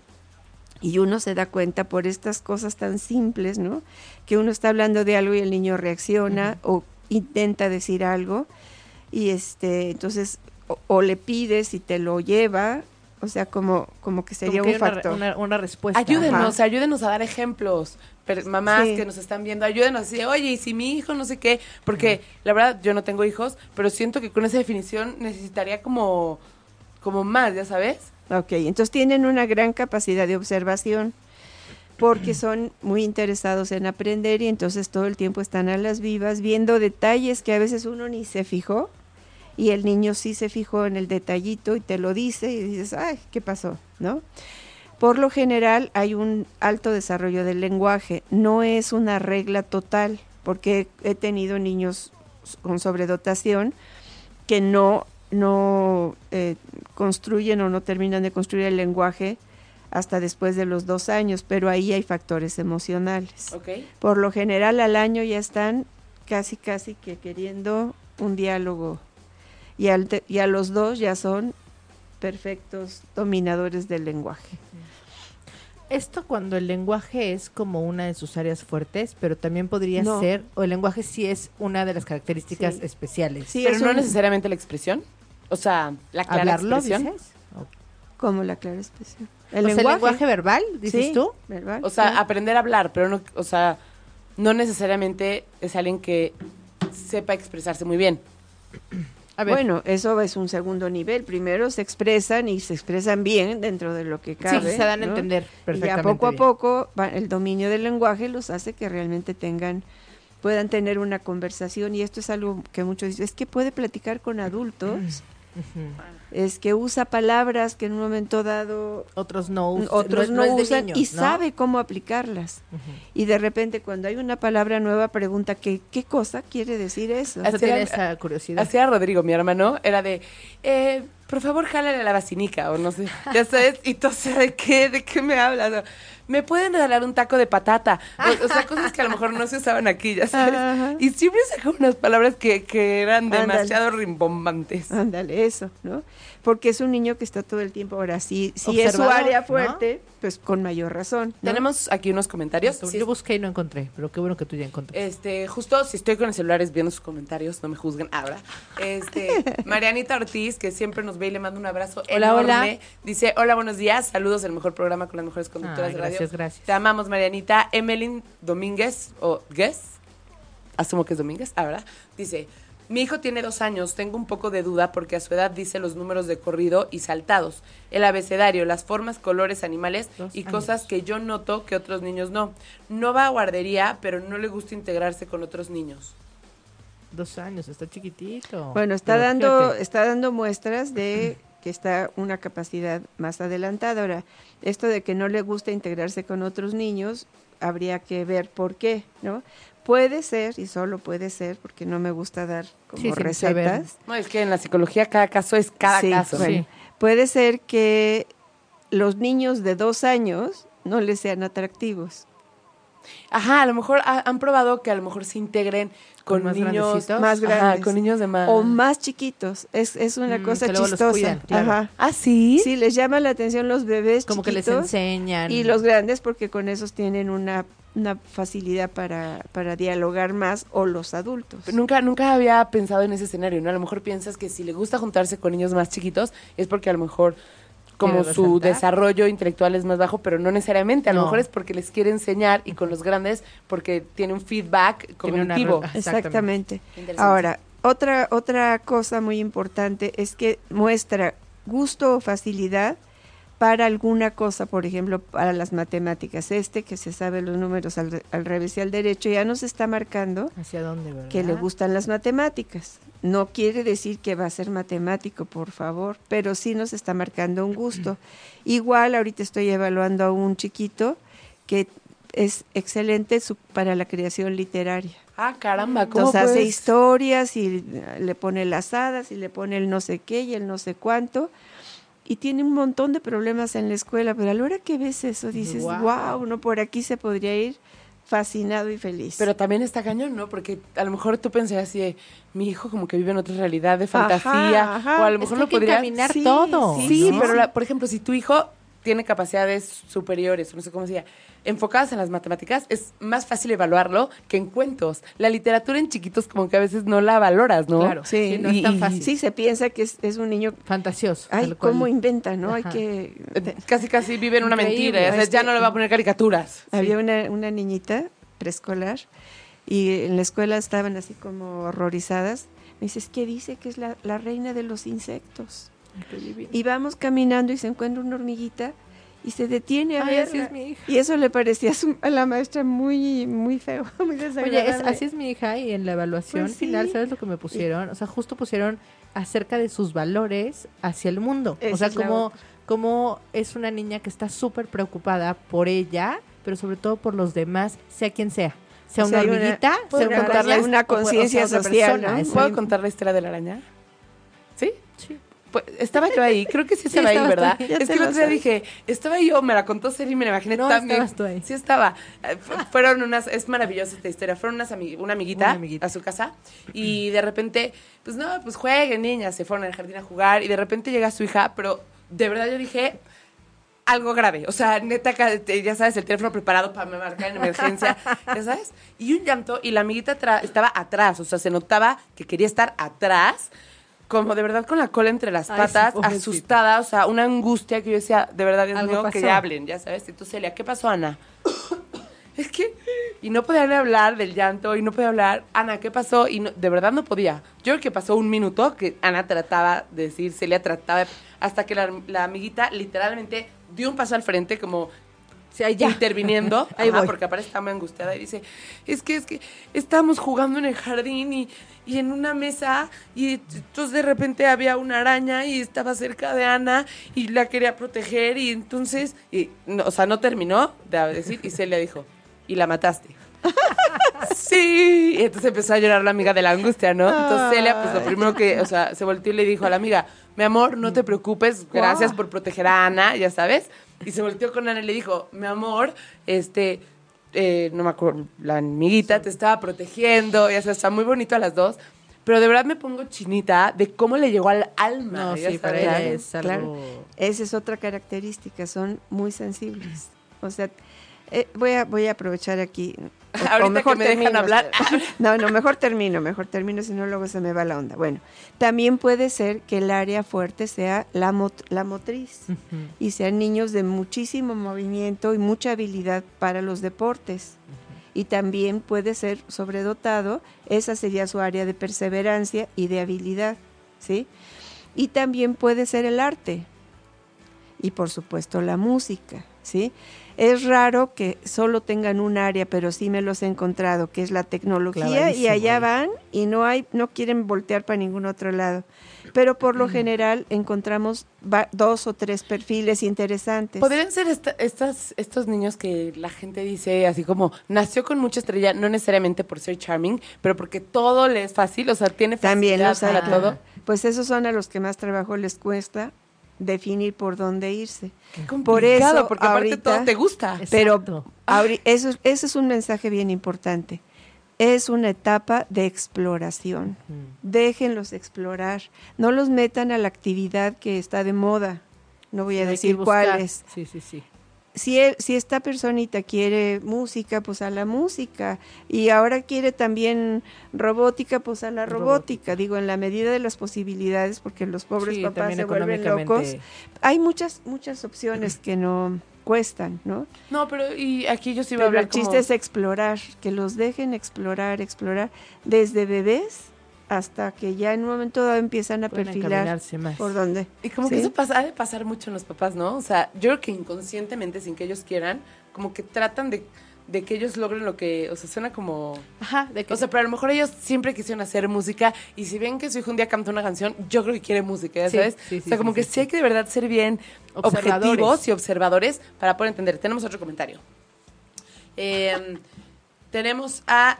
y uno se da cuenta por estas cosas tan simples, ¿no? Que uno está hablando de algo y el niño reacciona o intenta decir algo, y este, entonces, o, o le pides y te lo lleva, o sea, como, como que sería Como que un una, factor. una, una respuesta. Ayúdenos, Ajá. ayúdenos a dar ejemplos. Pero mamás Sí. que nos están viendo, ayúdenos a decir, oye, y si mi hijo no sé qué, porque la verdad yo no tengo hijos, pero siento que con esa definición necesitaría como, como más, ¿ya sabes? Ok, entonces tienen una gran capacidad de observación, porque son muy interesados en aprender y entonces todo el tiempo están a las vivas viendo detalles que a veces uno ni se fijó y el niño sí se fijó en el detallito y te lo dice y dices, ay, ¿qué pasó? ¿No? Por lo general hay un alto desarrollo del lenguaje, no es una regla total, porque he tenido niños con sobredotación que no, no eh, construyen o no terminan de construir el lenguaje hasta después de los dos años, pero ahí hay factores emocionales. Ok. Por lo general al año ya están casi, casi que queriendo un diálogo y, al te- y a los dos ya son perfectos dominadores del lenguaje. Esto cuando el lenguaje es como una de sus áreas fuertes, pero también podría No. ser, o el lenguaje sí es una de las características Sí. especiales. Sí, Pero es no un- necesariamente la expresión. O sea, la clara ¿Hablarlo, expresión. dices? Como la clara expresión. El lenguaje, el lenguaje verbal, dices Sí, tú. verbal, O sea, sí. aprender a hablar, pero no, o sea, no necesariamente es alguien que sepa expresarse muy bien. A ver, Bueno, eso es un segundo nivel. Primero se expresan y se expresan bien dentro de lo que sí, cabe. se dan a entender Y perfectamente. ya poco a poco va- el dominio del lenguaje los hace que realmente tengan puedan tener una conversación y esto es algo que muchos dicen, es que puede platicar con adultos, Es que usa palabras que en un momento dado Otros no, us- otros no, usan y ¿no? sabe cómo aplicarlas. Y de repente cuando hay una palabra nueva pregunta que, qué cosa quiere decir eso. Era- esa curiosidad. Hacía Rodrigo, mi hermano, era de, eh, por favor, jálale la vacinica, o no sé, ya sabes, y tú, ¿de qué, de qué me hablas? ¿Me pueden regalar un taco de patata? O, o sea, cosas que a lo mejor no se usaban aquí, ya sabes. Ajá. Y siempre sacó unas palabras que, que eran Ándale. demasiado rimbombantes. Ándale, eso, ¿no? Porque es un niño que está todo el tiempo, ahora sí, si es su área ¿no? fuerte, pues con mayor razón. ¿no? Tenemos aquí unos comentarios. Yo Sí, busqué y no encontré, pero qué bueno que tú ya encontraste. Este, justo si estoy con el celular es viendo sus comentarios, no me juzguen ahora. Este, Marianita Ortiz, que siempre nos ve y le mando un abrazo Hola, enorme. hola. Dice, hola, buenos días, saludos, el mejor programa con las mejores conductoras Ay, de radio. gracias, gracias. Te amamos, Marianita. Emelyn Domínguez, o Guess, asumo que es Domínguez, ah, ¿verdad? Dice, mi hijo tiene dos años, tengo un poco de duda porque a su edad dice los números de corrido y saltados, el abecedario, las formas, colores, animales Dos y años. cosas que yo noto que otros niños no. No va a guardería, pero no le gusta integrarse con otros niños. Dos años, está chiquitito. Bueno, está Pero dando, fíjate, está dando muestras de que está una capacidad más adelantada. Ahora, esto de que no le gusta integrarse con otros niños, habría que ver por qué, ¿no? Puede ser, y solo puede ser, porque no me gusta dar como Sí, recetas. No, es que en la psicología cada caso es cada Sí, caso. bueno, Sí. Puede ser que los niños de dos años no les sean atractivos. Ajá, a lo mejor ha- han probado que a lo mejor se integren con, ¿Con más niños? Más Ajá, grandes. con niños de más. O más chiquitos. Es, es una Mm, cosa chistosa. cuidan, claro. Ajá. Ah, sí. Sí, les llama la atención los bebés Como que les enseñan. y los grandes porque con esos tienen una, una facilidad para, para dialogar más o los adultos. Nunca, nunca había pensado en ese escenario, ¿no? A lo mejor piensas que si le gusta juntarse con niños más chiquitos es porque a lo mejor como su resaltar. desarrollo intelectual es más bajo, pero no necesariamente. A lo mejor es porque les quiere enseñar y con los grandes porque tiene un feedback una cognitivo. Exactamente. Interesante. Ahora, otra, otra cosa muy importante es que muestra gusto o facilidad para alguna cosa, por ejemplo, para las matemáticas. Este que se sabe los números al, al revés y al derecho ya nos está marcando ¿Hacia dónde, verdad? que le gustan las matemáticas. No quiere decir que va a ser matemático, por favor, pero sí nos está marcando un gusto. Igual ahorita estoy evaluando a un chiquito que es excelente su- para la creación literaria. Ah, caramba, ¿cómo Entonces hace historias y le pone las hadas y le pone el no sé qué y el no sé cuánto. Y tiene un montón de problemas en la escuela, pero a la hora que ves eso dices, Guau. wow, no por aquí se podría ir fascinado y feliz. Pero también está cañón, ¿no? Porque a lo mejor tú pensás así mi hijo como que vive en otra realidad de fantasía, ajá. o a lo Es mejor que no hay que podría... encaminar Sí, todo. Sí, ¿no? pero la- por ejemplo, si tu hijo tiene capacidades superiores, no sé cómo se llama, enfocadas en las matemáticas, es más fácil evaluarlo que en cuentos. La literatura en chiquitos como que a veces no la valoras, ¿no? Claro. sí, sí, no es tan fácil. Sí, se piensa que es, es un niño, Fantasioso. ay, cómo inventa, ¿no? Hay que... Casi, casi vive en una Increíble. mentira. o sea, Este- ya no le va a poner caricaturas. Había una, una niñita preescolar y en la escuela estaban así como horrorizadas. Me dices, ¿qué dice que es la, la reina de los insectos? Y vamos caminando y se encuentra una hormiguita y se detiene a Ay, así verla. es mi hija. Y eso le parecía a, su- a la maestra muy, muy feo, muy Oye, desagradable. es- así es mi hija y en la evaluación Pues sí. final, ¿sabes lo que me pusieron? O sea, justo pusieron acerca de sus valores hacia el mundo. Esa o sea, como, como es una niña que está súper preocupada por ella, pero sobre todo por los demás, sea quien sea. Sea O sea, una hay una- hormiguita, ¿puedo sea una una o o sea, conciencia social, persona, ¿no? exacto. ¿Puedo contar la historia de la araña? ¿Sí? Sí. Pues, estaba yo ahí, creo que sí Sí, estaba ahí, ¿verdad? Es que el otro día dije, estaba yo, me la contó Seri y me la imaginé No, también. estabas tú ahí. Sí estaba. Eh, fu- Fueron unas, es maravillosa esta historia, fueron unas una, amiguita Una amiguita. a su casa y de repente, pues no, pues jueguen niñas, se fueron al jardín a jugar y de repente llega su hija, pero de verdad yo dije, algo grave. O sea, neta, ya sabes, el teléfono preparado para marcar en emergencia, ya sabes. Y un llanto, y la amiguita estaba atrás, o sea, se notaba que quería estar atrás, como de verdad con la cola entre las Ay, patas, sí, asustada, o sea, una angustia que yo decía, de verdad, Dios mío, que ya hablen, ya sabes. Entonces, Celia, ¿qué pasó, Ana? Es que, y no podía hablar del llanto, y no podía hablar, Ana, ¿qué pasó? Y no- de verdad no podía. Yo creo que pasó un minuto que Ana trataba de decir, Celia trataba, hasta que la, la amiguita literalmente dio un paso al frente, como Sí, ahí ya. interviniendo, Ahí ajá, voy. porque aparte está muy angustiada y dice, es que, es que estábamos jugando en el jardín y, y en una mesa y entonces de repente había una araña y estaba cerca de Ana y la quería proteger y entonces, y, no, o sea, no terminó de decir y Celia dijo, y la mataste. sí, y entonces empezó a llorar la amiga de la angustia, ¿no? Entonces Celia, pues lo primero que, o sea, se volteó y le dijo a la amiga, mi amor, no te preocupes, gracias por proteger a Ana, ya sabes. Y se volteó con Ana y le dijo, mi amor, este, eh, no me acuerdo, la amiguita te estaba protegiendo, ya sabes, está muy bonito a las dos. Pero de verdad me pongo chinita de cómo le llegó al alma. No, sí, para ella es algo... claro. Esa es otra característica, son muy sensibles. O sea, eh, voy, a, voy a aprovechar aquí. Ahorita mejor que me dejan termino. hablar. No, no, mejor termino, mejor termino, si no luego se me va la onda. Bueno, también puede ser que el área fuerte sea la, mot- la motriz y sean niños de muchísimo movimiento y mucha habilidad para los deportes. Y también puede ser sobredotado, esa sería su área de perseverancia y de habilidad, ¿sí? Y también puede ser el arte y por supuesto la música, ¿sí? Es raro que solo tengan un área, pero sí me los he encontrado, que es la tecnología y allá van y no hay no quieren voltear para ningún otro lado. Pero por Mm. lo general encontramos dos o tres perfiles interesantes. Podrían ser esta- estas, estos niños que la gente dice así como nació con mucha estrella, no necesariamente por ser charming, pero porque todo le es fácil, o sea, tiene También facilidad los hay, para todo. Pues esos son a los que más trabajo les cuesta definir por dónde irse. Qué Por eso porque aparte ahorita- todo te gusta. Pero eso, es- ese es un mensaje bien importante. Es una etapa de exploración. Ujú. Déjenlos explorar. No los metan a la actividad que está de moda. No voy a Hay decir cuál es. Sí, sí, sí. Si, él- si esta personita quiere música, pues a la música. Y ahora quiere también robótica, pues a la robótica. Digo, en la medida de las posibilidades, porque los pobres Sí, papás se vuelven locos. Hay muchas, muchas opciones que no cuestan, ¿no? No, pero y aquí yo sí voy a Pero hablar el chiste como- es explorar, que los dejen explorar, explorar, desde bebés hasta que ya en un momento dado empiezan a Pueden perfilar más. por dónde. Y como que eso pasa, ha de pasar mucho en los papás, ¿no? O sea, yo creo que inconscientemente, sin que ellos quieran, como que tratan de, de que ellos logren lo que, o sea, suena como... Ajá, de que O sea, pero a lo mejor ellos siempre quisieron hacer música y si ven que su hijo un día canta una canción, yo creo que quiere música, ¿ya Sí, sabes? sí, o sí, sea, como sí, que sí, sí, hay que de verdad ser bien Observadores. objetivos y observadores para poder entender. Tenemos otro comentario. Eh, tenemos a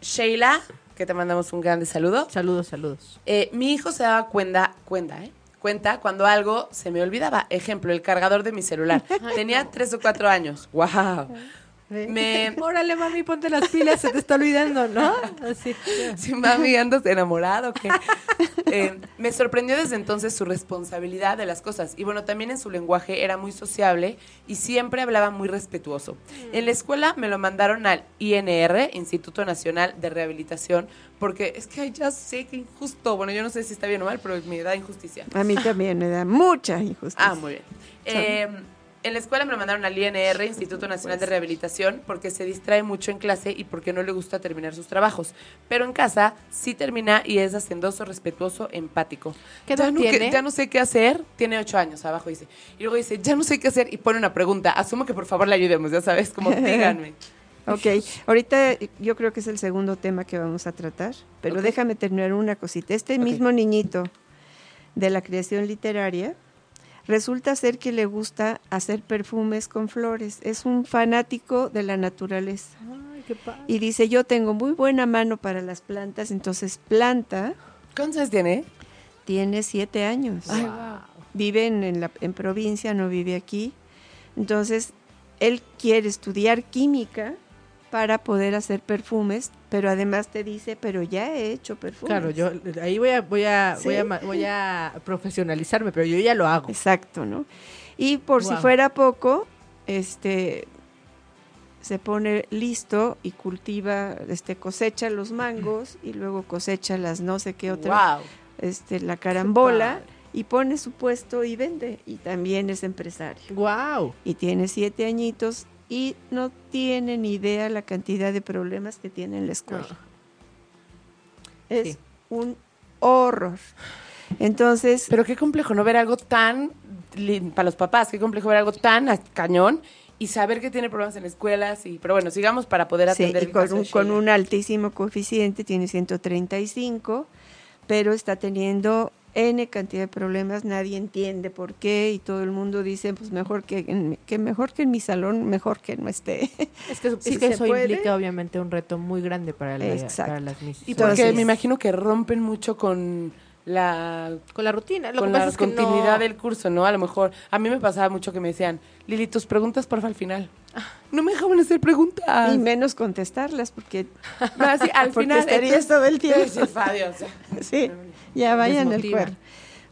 Sheila, que te mandamos un grande saludo. Saludos, saludos. Eh, mi hijo se daba cuenta, cuenta, ¿eh? Cuenta cuando algo se me olvidaba. Ejemplo, el cargador de mi celular. Tenía tres o cuatro años. ¡Wow! Me, Órale, mami, ponte las pilas, se te está olvidando, ¿no? Así. Sí, mami, andas enamorado. Eh, me sorprendió desde entonces su responsabilidad de las cosas. Y bueno, también en su lenguaje era muy sociable y siempre hablaba muy respetuoso. En la escuela me lo mandaron al INR, Instituto Nacional de Rehabilitación, porque es que ay, ya sé que injusto. Bueno, yo no sé si está bien o mal, pero me da injusticia. A mí también me da mucha injusticia. Ah, muy bien. Eh, En la escuela me lo mandaron al INR, Instituto Nacional de Rehabilitación, porque se distrae mucho en clase y porque no le gusta terminar sus trabajos. Pero en casa sí termina y es hacendoso, respetuoso, empático. ¿Qué ya, edad no, que- tiene? ya no sé qué hacer. Tiene ocho años, abajo dice. Y luego dice, ya no sé qué hacer y pone una pregunta. Asumo que por favor le ayudemos, ya sabes, como díganme. Ok, ahorita yo creo que es el segundo tema que vamos a tratar, pero déjame terminar una cosita. Este mismo niñito de la creación literaria resulta ser que le gusta hacer perfumes con flores. Es un fanático de la naturaleza. Ay, qué padre. Y dice, yo tengo muy buena mano para las plantas, entonces planta, ¿Cuántos años tiene? tiene siete años. Ay, wow. vive en, en la, en provincia, no vive aquí. Entonces, él quiere estudiar química para poder hacer perfumes, pero además te dice, pero ya he hecho perfumes. Claro, yo ahí voy a voy a ¿Sí? voy a ma- voy a profesionalizarme, pero yo ya lo hago. Exacto, ¿no? Y por si fuera poco, este se pone listo y cultiva, este cosecha los mangos y luego cosecha las no sé qué otra, Wow. este la carambola y pone su puesto y vende y también es empresario. Wow. y tiene siete añitos y no tiene ni idea la cantidad de problemas que tiene en la escuela. Es Sí. un horror. Entonces, Pero qué complejo no ver algo tan, para los papás, qué complejo ver algo tan a- cañón y saber que tiene problemas en escuelas. Y, pero bueno, sigamos para poder sí, atender y el con, caso de un, con un altísimo coeficiente, tiene 135, pero está teniendo N cantidad de problemas, nadie entiende por qué y todo el mundo dice, pues mejor que, en mi- que mejor que en mi salón, mejor que no esté. Es que, es Sí que eso puede. implica obviamente un reto muy grande para, la- para las misas. Y porque Entonces- me imagino que rompen mucho con la con la rutina, lo con que la pasa es que no- continuidad del curso, ¿no? A lo mejor, a mí me pasaba mucho que me decían, Lili, tus preguntas, porfa, al final. No me dejaban hacer preguntas. y menos contestarlas, porque No, así, al porque final. estarías todo el tiempo. Sí, Fadio, o sea. Sí, ya vayan al cuerpo.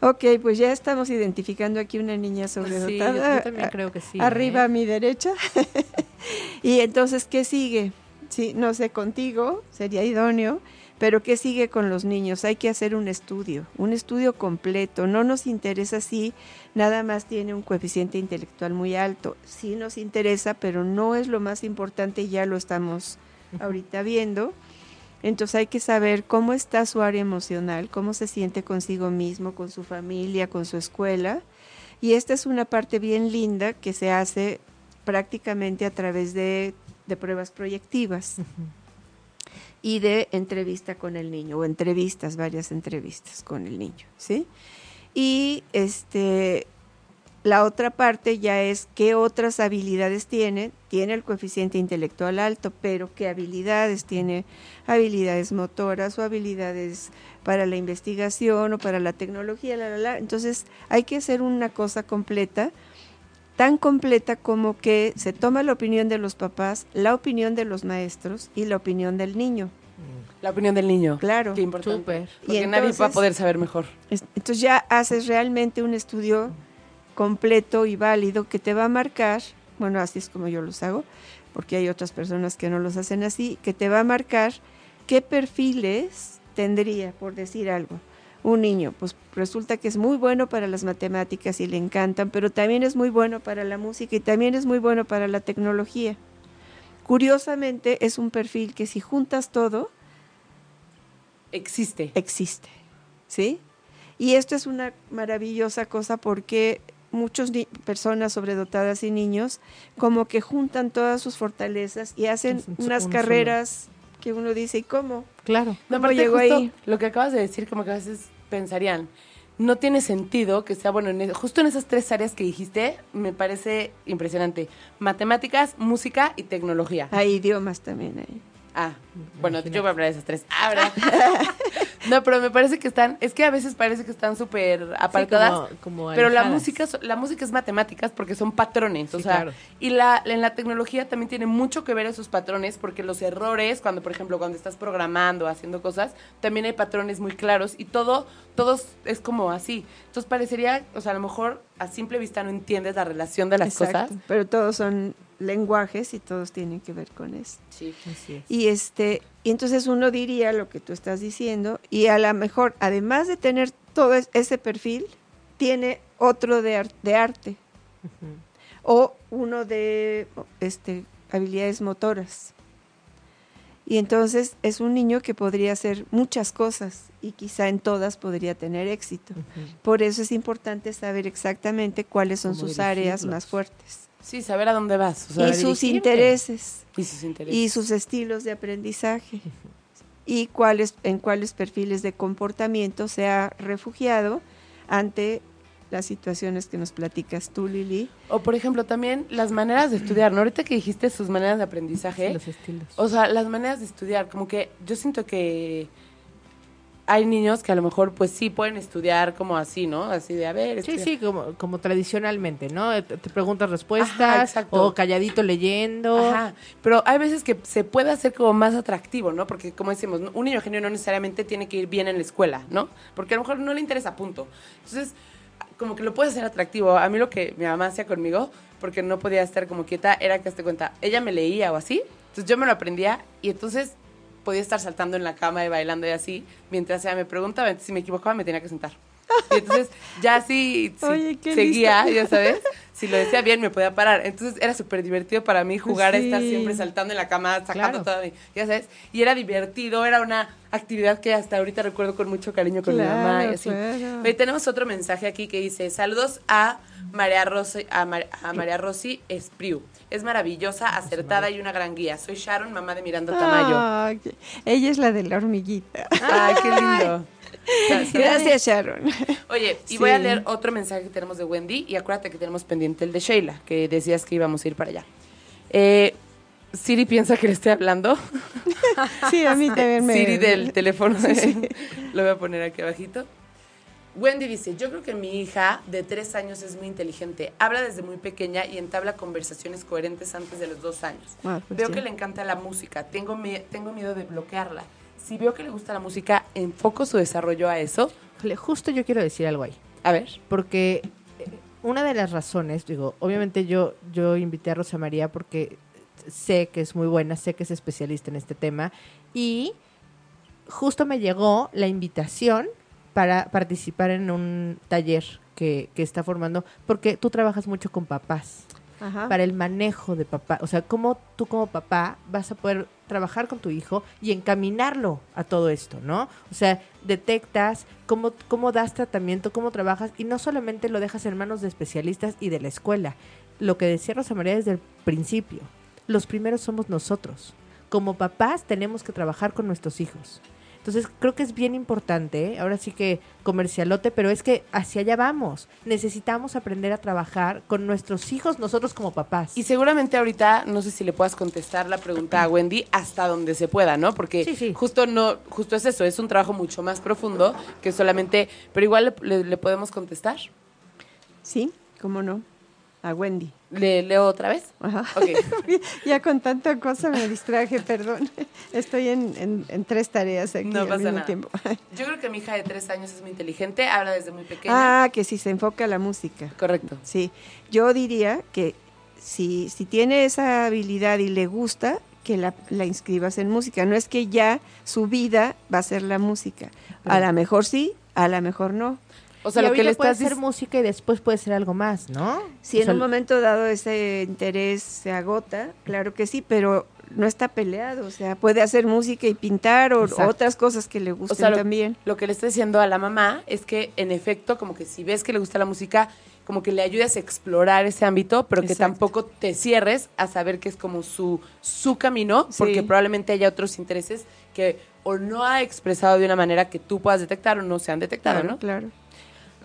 Ok, pues ya estamos identificando aquí una niña Sí, yo, sobredotada. también a- creo que sí. arriba a ¿eh? mi derecha. y entonces, ¿qué sigue? Sí, no sé, contigo sería idóneo, pero ¿qué sigue con los niños? Hay que hacer un estudio, un estudio completo. No nos interesa si nada más tiene un coeficiente intelectual muy alto. Sí nos interesa, pero no es lo más importante, ya lo estamos ahorita viendo. Entonces hay que saber cómo está su área emocional, cómo se siente consigo mismo, con su familia, con su escuela. Y esta es una parte bien linda que se hace prácticamente a través de, de pruebas proyectivas y de entrevista con el niño, o entrevistas, varias entrevistas con el niño, ¿sí? Y este, la otra parte ya es qué otras habilidades tiene. Tiene el coeficiente intelectual alto, pero qué habilidades tiene, habilidades motoras o habilidades para la investigación o para la tecnología, la, la, la. Entonces hay que hacer una cosa completa, tan completa como que se toma la opinión de los papás, la opinión de los maestros y la opinión del niño. La opinión del niño. Claro. Qué importante. Súper. Porque Y nadie va a poder saber mejor. Es- Entonces ya haces realmente un estudio completo y válido que te va a marcar, bueno, así es como yo los hago, porque hay otras personas que no los hacen así, que te va a marcar qué perfiles tendría, por decir algo. Un niño, pues resulta que es muy bueno para las matemáticas y le encantan, pero también es muy bueno para la música y también es muy bueno para la tecnología. Curiosamente, es un perfil que si juntas todo, Existe. existe, ¿sí? Y esto es una maravillosa cosa porque muchas personas sobredotadas y niños como que juntan todas sus fortalezas y hacen Es unas carreras que uno dice, ¿y cómo? Claro. No, ¿Cómo aparte, llegó justo ahí? Lo que acabas de decir, como que a veces pensarían, no tiene sentido que sea bueno en justo en esas tres áreas que dijiste, me parece impresionante. Matemáticas, música y tecnología. Hay idiomas también ahí. Ah, bueno, yo voy a hablar de esas tres. Ah, ¿verdad? no, pero me parece que están, es que a veces parece que están súper apartadas. Sí, como- como pero la música, la música es matemáticas porque son patrones, o sea, claro. y la, en la tecnología también tiene mucho que ver esos patrones porque los errores, cuando por ejemplo cuando estás programando, haciendo cosas, también hay patrones muy claros y todo, todos es como así. Entonces parecería, o sea, a lo mejor a simple vista no entiendes la relación de las Exacto, cosas. Pero todos son lenguajes y todos tienen que ver con eso. Sí. Así es. Y este, y entonces uno diría lo que tú estás diciendo, y a lo mejor, además de tener todo es- ese perfil, tiene otro de, ar- de arte, o uno de este, habilidades motoras. Y entonces es un niño que podría hacer muchas cosas y quizá en todas podría tener éxito. Por eso es importante saber exactamente cuáles son sus áreas más fuertes. Sí, saber a dónde vas. o Y sus dirigirte. intereses Y sus intereses. y sus estilos de aprendizaje y cuáles en cuáles perfiles de comportamiento se ha refugiado ante las situaciones que nos platicas tú, Lili. O, por ejemplo, también las maneras de estudiar, ¿no? Ahorita que dijiste sus maneras de aprendizaje, Los estilos. o sea, las maneras de estudiar, como que yo siento que hay niños que a lo mejor, pues sí pueden estudiar como así, ¿no? Así de, a ver, Sí, estudia. sí, como, como tradicionalmente, ¿no? Eh, Te te preguntas Ajá, respuestas exacto. o calladito leyendo. Ajá, pero hay veces que se puede hacer como más atractivo, ¿no? Porque como decimos, un niño genio no necesariamente tiene que ir bien en la escuela, ¿no? Porque a lo mejor no le interesa, punto. Entonces, como que lo puedes hacer atractivo. A mí lo que mi mamá hacía conmigo, porque no podía estar como quieta, era que, te cuenta, ella me leía o así, entonces yo me lo aprendía y entonces podía estar saltando en la cama y bailando y así, mientras ella me preguntaba, entonces si me equivocaba me tenía que sentar. Y entonces ya sí, Oye, seguía, lista. ya sabes, si lo decía bien me podía parar. Entonces era súper divertido para mí jugar a estar siempre saltando en la cama, sacando Claro. todo, mi- ya sabes. Y era divertido, era una actividad que hasta ahorita recuerdo con mucho cariño con mi mamá y Claro, así. claro. Tenemos otro mensaje aquí que dice, saludos a María Rossi, a, Mar- a María Rossi Espriu. Es maravillosa, acertada y una gran guía. Soy Sharon, mamá de Miranda Tamayo. Ella es la de la hormiguita. Ay, qué lindo. Gracias. Gracias, Sharon. Oye, y Sí. voy a leer otro mensaje que tenemos de Wendy y acuérdate que tenemos pendiente el de Sheila, que decías que íbamos a ir para allá. Eh, Siri piensa que le estoy hablando. Sí, a mí también me... Siri del teléfono. Lo voy a poner aquí abajito. Wendy dice, yo creo que mi hija de tres años es muy inteligente. Habla desde muy pequeña y entabla conversaciones coherentes antes de los dos años. Ah, pues veo sí. que le encanta la música. Tengo, tengo miedo de bloquearla. Si veo que le gusta la música, enfoco su desarrollo a eso. Justo yo quiero decir algo ahí. A ver. Porque eh, una de las razones, digo, obviamente yo, yo invité a Rosa María porque sé que es muy buena, sé que es especialista en este tema y justo me llegó la invitación para participar en un taller que, que está formando, porque tú trabajas mucho con papás Ajá. para el manejo de papá. O sea, cómo tú como papá vas a poder trabajar con tu hijo y encaminarlo a todo esto, ¿no? O sea, detectas cómo, cómo das tratamiento, cómo trabajas y no solamente lo dejas en manos de especialistas y de la escuela. Lo que decía Rosa María desde el principio, los primeros somos nosotros. Como papás tenemos que trabajar con nuestros hijos. Entonces creo que es bien importante, ¿eh? ahora sí que comercialote, pero es que hacia allá vamos. Necesitamos aprender a trabajar con nuestros hijos nosotros como papás. Y seguramente ahorita, no sé si le puedas contestar la pregunta a Wendy hasta donde se pueda, ¿no? Porque Sí, sí. justo no, justo es eso, es un trabajo mucho más profundo que solamente, pero igual le, le- le podemos contestar. Sí, cómo no. A Wendy. ¿Le leo otra vez? Ajá. Ya con tanta cosa me distraje, perdón. Estoy en, en- en tres tareas aquí No al pasa mismo nada. tiempo. Yo creo que mi hija de tres años es muy inteligente, habla desde muy pequeña. ah, que si se enfoca a la música. Correcto. Sí, yo diría que si, si tiene esa habilidad y le gusta, que la, la inscribas en música. No es que ya su vida va a ser la música. A lo mejor sí, a lo mejor no. O sea, Y lo que le puede estás dic- música y después puede ser algo más, ¿no? Si O en sea, un momento dado ese interés se agota, claro que sí, pero no está peleado. O sea, puede hacer música y pintar o Exacto. otras cosas que le gusten O sea, lo, también. lo que le está diciendo a la mamá es que, en efecto, como que si ves que le gusta la música, como que le ayudes a explorar ese ámbito, pero que tampoco te cierres a saber que es como su, su camino, Sí. porque probablemente haya otros intereses que o no ha expresado de una manera que tú puedas detectar o no se han detectado, Claro, ¿no? claro.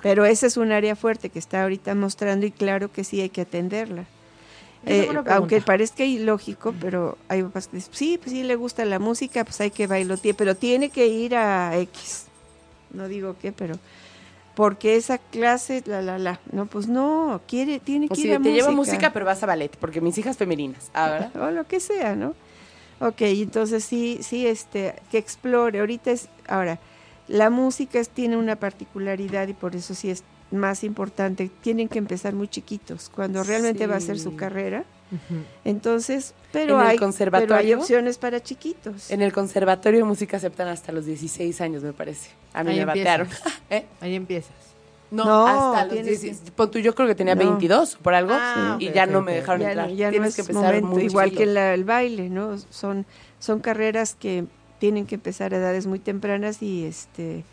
Pero ese es un área fuerte que está ahorita mostrando y claro que sí hay que atenderla. Eh, aunque parezca ilógico, pero hay papás que dicen, sí, pues sí le gusta la música, pues hay que bailotear, pero tiene que ir a X. No digo qué, pero porque esa clase, la, la, la. No, pues no, quiere, tiene O que si ir a te música. música, pero vas a ballet, porque mis hijas femeninas, ah, ¿verdad? o lo que sea, ¿no? Ok, entonces sí, sí, este, que explore. Ahorita es, ahora, la música es- tiene una particularidad y por eso sí es más importante. Tienen que empezar muy chiquitos, cuando realmente va a ser su carrera. Entonces, pero ¿En el hay, pero hay opciones para chiquitos. En el conservatorio de música aceptan hasta los 16 años, me parece. A mí Ahí me empiezas. batearon. ¿Eh? Ahí empiezas. No, No, hasta los tienes 10. Pon tú, yo creo que tenía No. 22 por algo Ah, y ya no me dejaron ya, entrar. no, ya no Tienes es que empezar momento, muy igual chiquito. que la- el baile, ¿no? Son, son carreras que tienen que empezar a edades muy tempranas y este,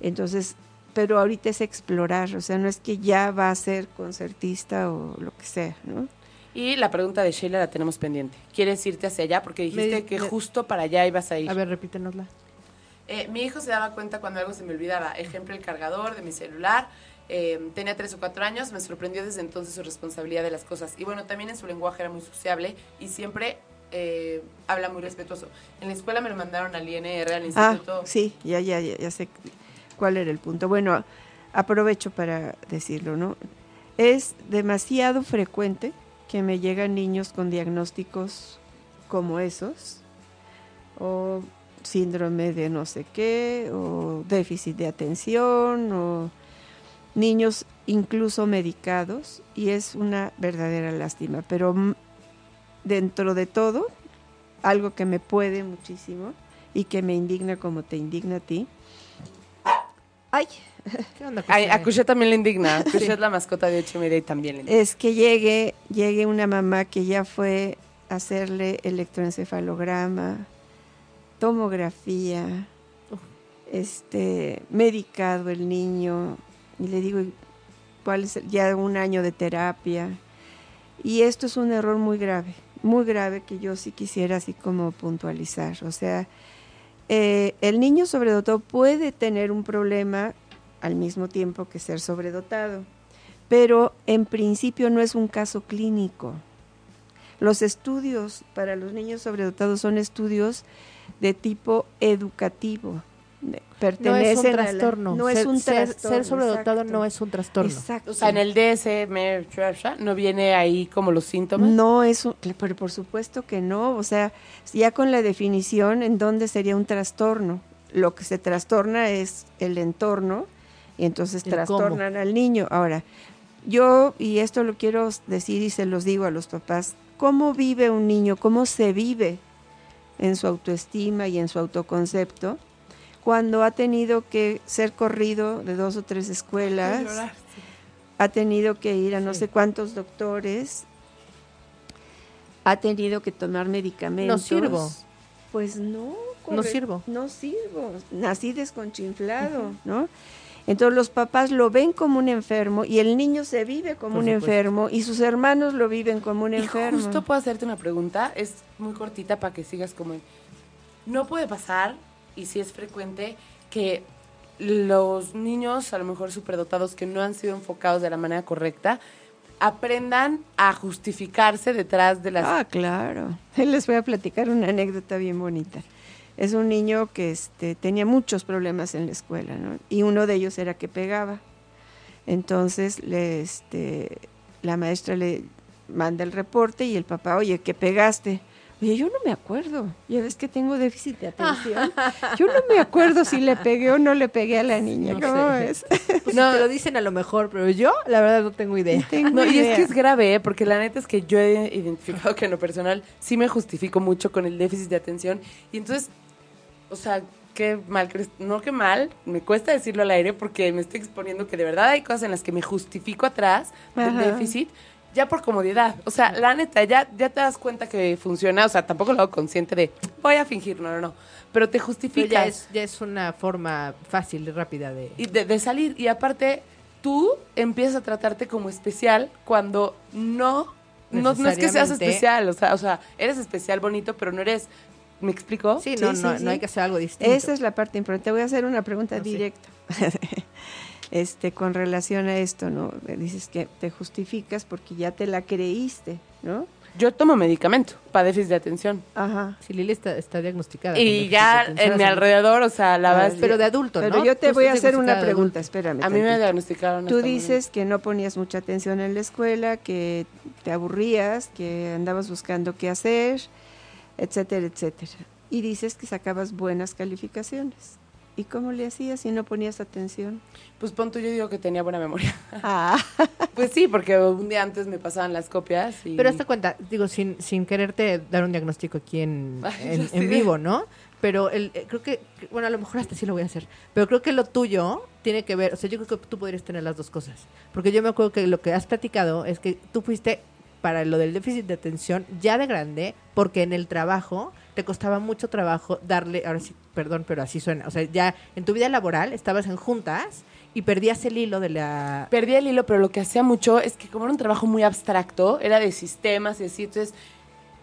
entonces, pero ahorita es explorar, o sea, no es que ya va a ser concertista o lo que sea, ¿no? Y la pregunta de Sheila la tenemos pendiente. ¿Quieres irte hacia allá? Porque dijiste Me- que me- justo para allá ibas a ir. A ver, repítenosla. Eh, mi hijo se daba cuenta cuando algo se me olvidaba. Ejemplo, el cargador de mi celular. Eh, tenía tres o cuatro años, me sorprendió desde entonces su responsabilidad de las cosas. Y bueno, también en su lenguaje era muy sociable y siempre eh, habla muy respetuoso. En la escuela me lo mandaron al INR, al Ah, instituto. sí, ya, ya, ya, ya sé cuál era el punto. Bueno, aprovecho para decirlo, ¿no? Es demasiado frecuente que me llegan niños con diagnósticos como esos, o síndrome de no sé qué, o déficit de atención, o niños incluso medicados, y es una verdadera lástima. Pero dentro de todo, algo que me puede muchísimo y que me indigna como te indigna a ti. Ay, ¿Qué onda? Ay, a Cushé? Kushet también le indigna. Kushet es la mascota de ocho y también le indigna. es que llegue, llegue una mamá que ya fue a hacerle electroencefalograma, tomografía, este, medicado el niño, y le digo, ¿cuál es? el- Ya un año de terapia. Y esto es un error muy grave, muy grave que yo sí quisiera así como puntualizar. O sea, eh, el niño sobredotado puede tener un problema al mismo tiempo que ser sobredotado, pero en principio no es un caso clínico. Los estudios para los niños sobredotados son estudios de tipo educativo. De- No es un Pertenecen trastorno. no es Ser- un ser- trastorno. Ser sobredotado exacto. no es un trastorno. Exacto. O sea, en el DSM no viene ahí como los síntomas. No es un, pero por supuesto que no, o sea, ya con la definición en dónde sería un trastorno. Lo que se trastorna es el entorno y entonces El trastornan al niño. Ahora, yo y esto lo quiero decir y se los digo a los papás, ¿cómo vive un niño? ¿Cómo se vive en su autoestima y en su autoconcepto cuando ha tenido que ser corrido de dos o tres escuelas? ha tenido que ir a no Sí. sé cuántos doctores, ha tenido que tomar medicamentos. No sirvo. Pues no. No sirvo. No sirvo. Nací desconchinflado, ¿no? Entonces los papás lo ven como un enfermo y el niño se vive como Por un supuesto. enfermo y sus hermanos lo viven como un Y enfermo. justo puedo hacerte una pregunta, es muy cortita para que sigas como... No puede pasar, y sí es frecuente, que los niños, a lo mejor superdotados, que no han sido enfocados de la manera correcta, aprendan a justificarse detrás de las... Ah, claro. Les voy a platicar una anécdota bien bonita. Es un niño que este, tenía muchos problemas en la escuela, ¿no? Y uno de ellos era que pegaba. Entonces, le, este, la maestra le manda el reporte y el papá, oye, que pegaste. Oye, yo no me acuerdo. Ya ves que tengo déficit de atención. Yo no me acuerdo si le pegué o no le pegué a la niña. No ¿Cómo sé. Pues no, te lo dicen a lo mejor, pero yo, la verdad, no tengo idea. Tengo No, y es que es grave, ¿eh? porque la neta es que yo he identificado que en lo personal sí me justifico mucho con el déficit de atención. Y entonces, o sea, qué mal, que- no qué mal, me cuesta decirlo al aire porque me estoy exponiendo que de verdad hay cosas en las que me justifico atrás del Ajá. déficit ya por comodidad. O sea, la neta, ya, ya te das cuenta que funciona, o sea, tampoco lo hago consciente de voy a fingir, no, no, no. Pero te Pero justificas ya es, ya es una forma fácil y rápida de... y de, de salir. Y aparte, tú empiezas a tratarte como especial cuando no, no, no es que seas especial. O sea, o sea, eres especial, bonito, pero no eres. ¿Me explico? Sí, Sí, no, sí, no, sí. no hay que hacer algo distinto. Esa es la parte importante. Te voy a hacer una pregunta No, sí. directa. este, con relación a esto, ¿no? Dices que te justificas porque ya te la creíste, ¿no? Yo tomo medicamento para déficit de atención. Ajá. Si Lili está, está diagnosticada. Y ya en mi alrededor, o sea, la verdad. Pero de adulto, Pero ¿no? yo te voy a hacer una pregunta, espérame. a mí me diagnosticaron. Tú dices que no ponías mucha atención en la escuela, que te aburrías, que andabas buscando qué hacer, etcétera, etcétera. Y dices que sacabas buenas calificaciones. ¿Y cómo le hacías si no ponías atención? Pues pon tú, yo digo que tenía buena memoria. Ah, Pues sí, porque un día antes me pasaban las copias y... Pero hazte cuenta, digo, sin, sin quererte dar un diagnóstico aquí en, Ay, en, vivo, ¿no? Pero el, eh, creo que, que- bueno, a lo mejor hasta sí lo voy a hacer, pero creo que lo tuyo tiene que ver, o sea, yo creo que tú podrías tener las dos cosas. Porque yo me acuerdo que lo que has platicado es que tú fuiste para lo del déficit de atención ya de grande, porque en el trabajo te costaba mucho trabajo darle, ahora sí, perdón, pero así suena, o sea, ya en tu vida laboral estabas en juntas y perdías el hilo de la... Perdí el hilo, pero lo que hacía mucho es que como era un trabajo muy abstracto, era de sistemas y así, entonces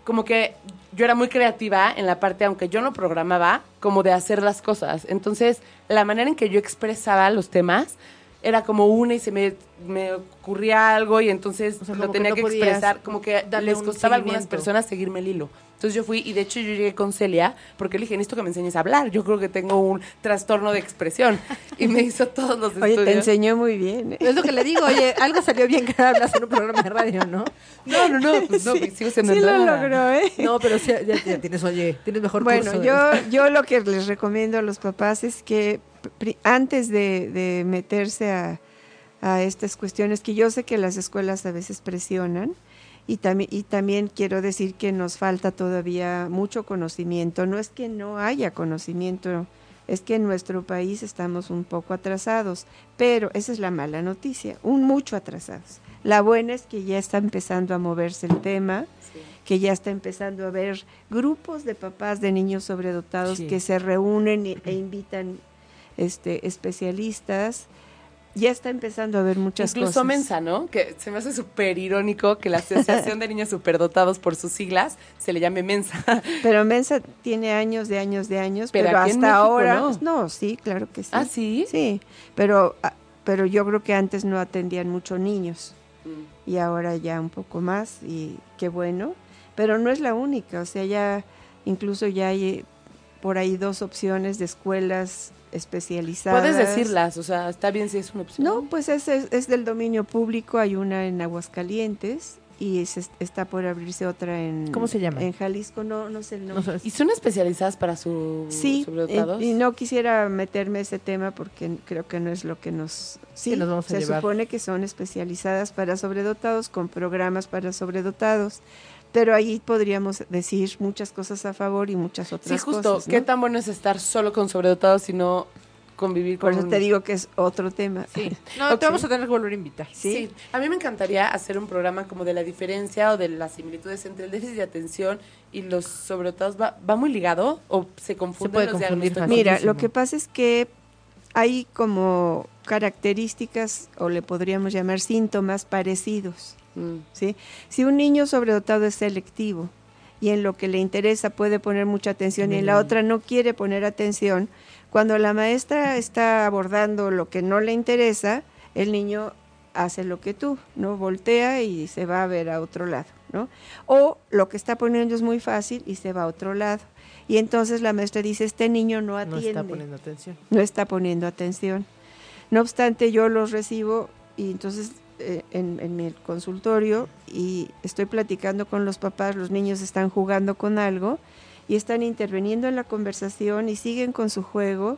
como que yo era muy creativa en la parte, aunque yo no programaba, como de hacer las cosas. Entonces, la manera en que yo expresaba los temas era como una y se me, me ocurría algo y entonces O sea, lo que tenía no que, expresar, como que les costaba a algunas personas seguirme el hilo. Entonces yo fui, y de hecho yo llegué con Celia, porque le dije, necesito que me enseñes a hablar, yo creo que tengo un trastorno de expresión. Y me hizo todos los oye, estudios. te enseñó muy bien. ¿eh? Es lo que le digo, oye, algo salió bien que hablas en un programa de radio, ¿no? No, no, no, pues no, Sí, sigo siendo sí lo logró, ¿eh? No, pero sí, ya, ya tienes, oye, tienes mejor Bueno, curso. yo, yo lo que les recomiendo a los papás es que antes de, de meterse a, a estas cuestiones, que yo sé que las escuelas a veces presionan, y, también y también quiero decir que nos falta todavía mucho conocimiento. No es que no haya conocimiento, es que en nuestro país estamos un poco atrasados, pero esa es la mala noticia, un mucho atrasados. La buena es que ya está empezando a moverse el tema que ya está empezando a haber grupos de papás de niños sobredotados Sí. que se reúnen e invitan este especialistas. Ya está empezando a haber muchas Incluso cosas. Mensa, ¿no? Que se me hace súper irónico que la Asociación de Niños Superdotados, por sus siglas, se le llame Mensa. Pero Mensa tiene años de años de años, Pero pero, hasta México, ahora ¿no? no, sí, claro que sí. ¿Ah, sí? Sí, pero ah, pero yo creo que antes no atendían mucho niños Mm. y ahora ya un poco más y qué bueno, pero no es la única, o sea, ya incluso ya hay eh, por ahí dos opciones de escuelas especializadas. Puedes decirlas, o sea, está bien si es una opción. No, pues es, es, es del dominio público, hay una en Aguascalientes y se- está por abrirse otra en ¿Cómo se llama? En Jalisco, no no sé el No nombre. ¿Y son especializadas para su Sí, sobredotados? eh, y no quisiera meterme a ese tema porque creo que no es lo que nos... Sí, nos vamos a se llevar. supone que son especializadas para sobredotados, con programas para sobredotados, pero ahí podríamos decir muchas cosas a favor y muchas otras Sí, justo. cosas. ¿no? ¿Qué tan bueno es estar solo con sobredotados y no convivir Por con eso un- te digo que es otro tema. Sí. No, Ok. te vamos a tener que volver a invitar. Sí. Sí. a mí me encantaría hacer un programa como de la diferencia o de las similitudes entre el déficit de atención y los sobredotados. ¿Va, va muy ligado o se confunden puede los confundir. Mira, lo que pasa es que hay como características, o le podríamos llamar síntomas parecidos. Mm. ¿sí? Si un niño sobredotado es selectivo y en lo que le interesa puede poner mucha atención y en la Mm. otra no quiere poner atención, cuando la maestra está abordando lo que no le interesa, el niño hace lo que tú, ¿no? Voltea y se va a ver a otro lado, ¿no? O lo que está poniendo es muy fácil y se va a otro lado. Y entonces la maestra dice, este niño no No atiende está poniendo atención. no está poniendo atención. No obstante, yo los recibo y entonces en, en mi consultorio y estoy platicando con los papás, los niños están jugando con algo y están interviniendo en la conversación y siguen con su juego.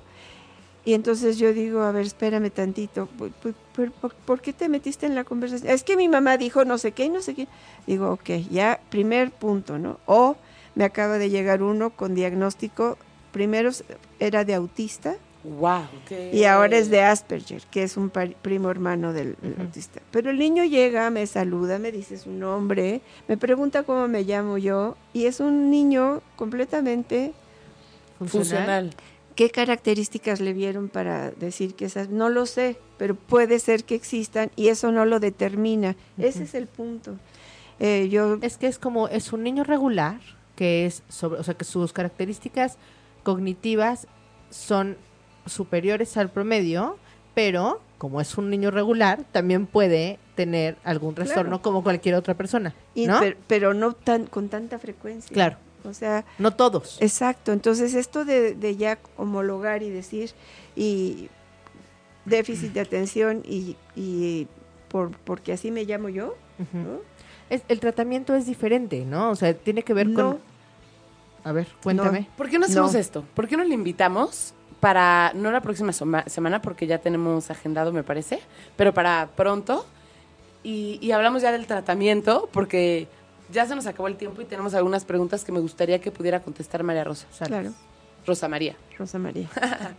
Y entonces yo digo, a ver, espérame tantito, ¿por, por- por- por- por qué te metiste en la conversación? Es que mi mamá dijo no sé qué y no sé qué. Digo, ok, ya, primer punto, ¿no? O me acaba de llegar uno con diagnóstico, primero era de autista, Wow. qué- y ahora es de Asperger, que es un primo hermano del, del autista. Pero el niño llega, me saluda, me dice su nombre, me pregunta cómo me llamo yo, y es un niño completamente... funcional. ¿Qué características le vieron para decir que esas? No lo sé, pero puede ser que existan y eso no lo determina. Ese es el punto. Eh, yo Es que es como, es un niño regular, que es sobre, o sea, que sus características cognitivas son superiores al promedio, pero como es un niño regular, también puede tener algún trastorno Claro. como cualquier otra persona, y- ¿no? per- pero no tan con tanta frecuencia. Claro, O sea, no todos. Exacto, entonces esto de, de ya homologar y decir, y déficit de atención y, y por, porque así me llamo yo, Ujú. ¿no? Es- el tratamiento es diferente, ¿no? O sea, tiene que ver No. con... A ver, cuéntame. ¿Por qué no hacemos No. esto? ¿Por qué no le invitamos para, no la próxima soma- semana, porque ya tenemos agendado, me parece, pero para pronto. Y, y hablamos ya del tratamiento, porque ya se nos acabó el tiempo y tenemos algunas preguntas que me gustaría que pudiera contestar María Rosa. Claro, Rosa María. Rosa María.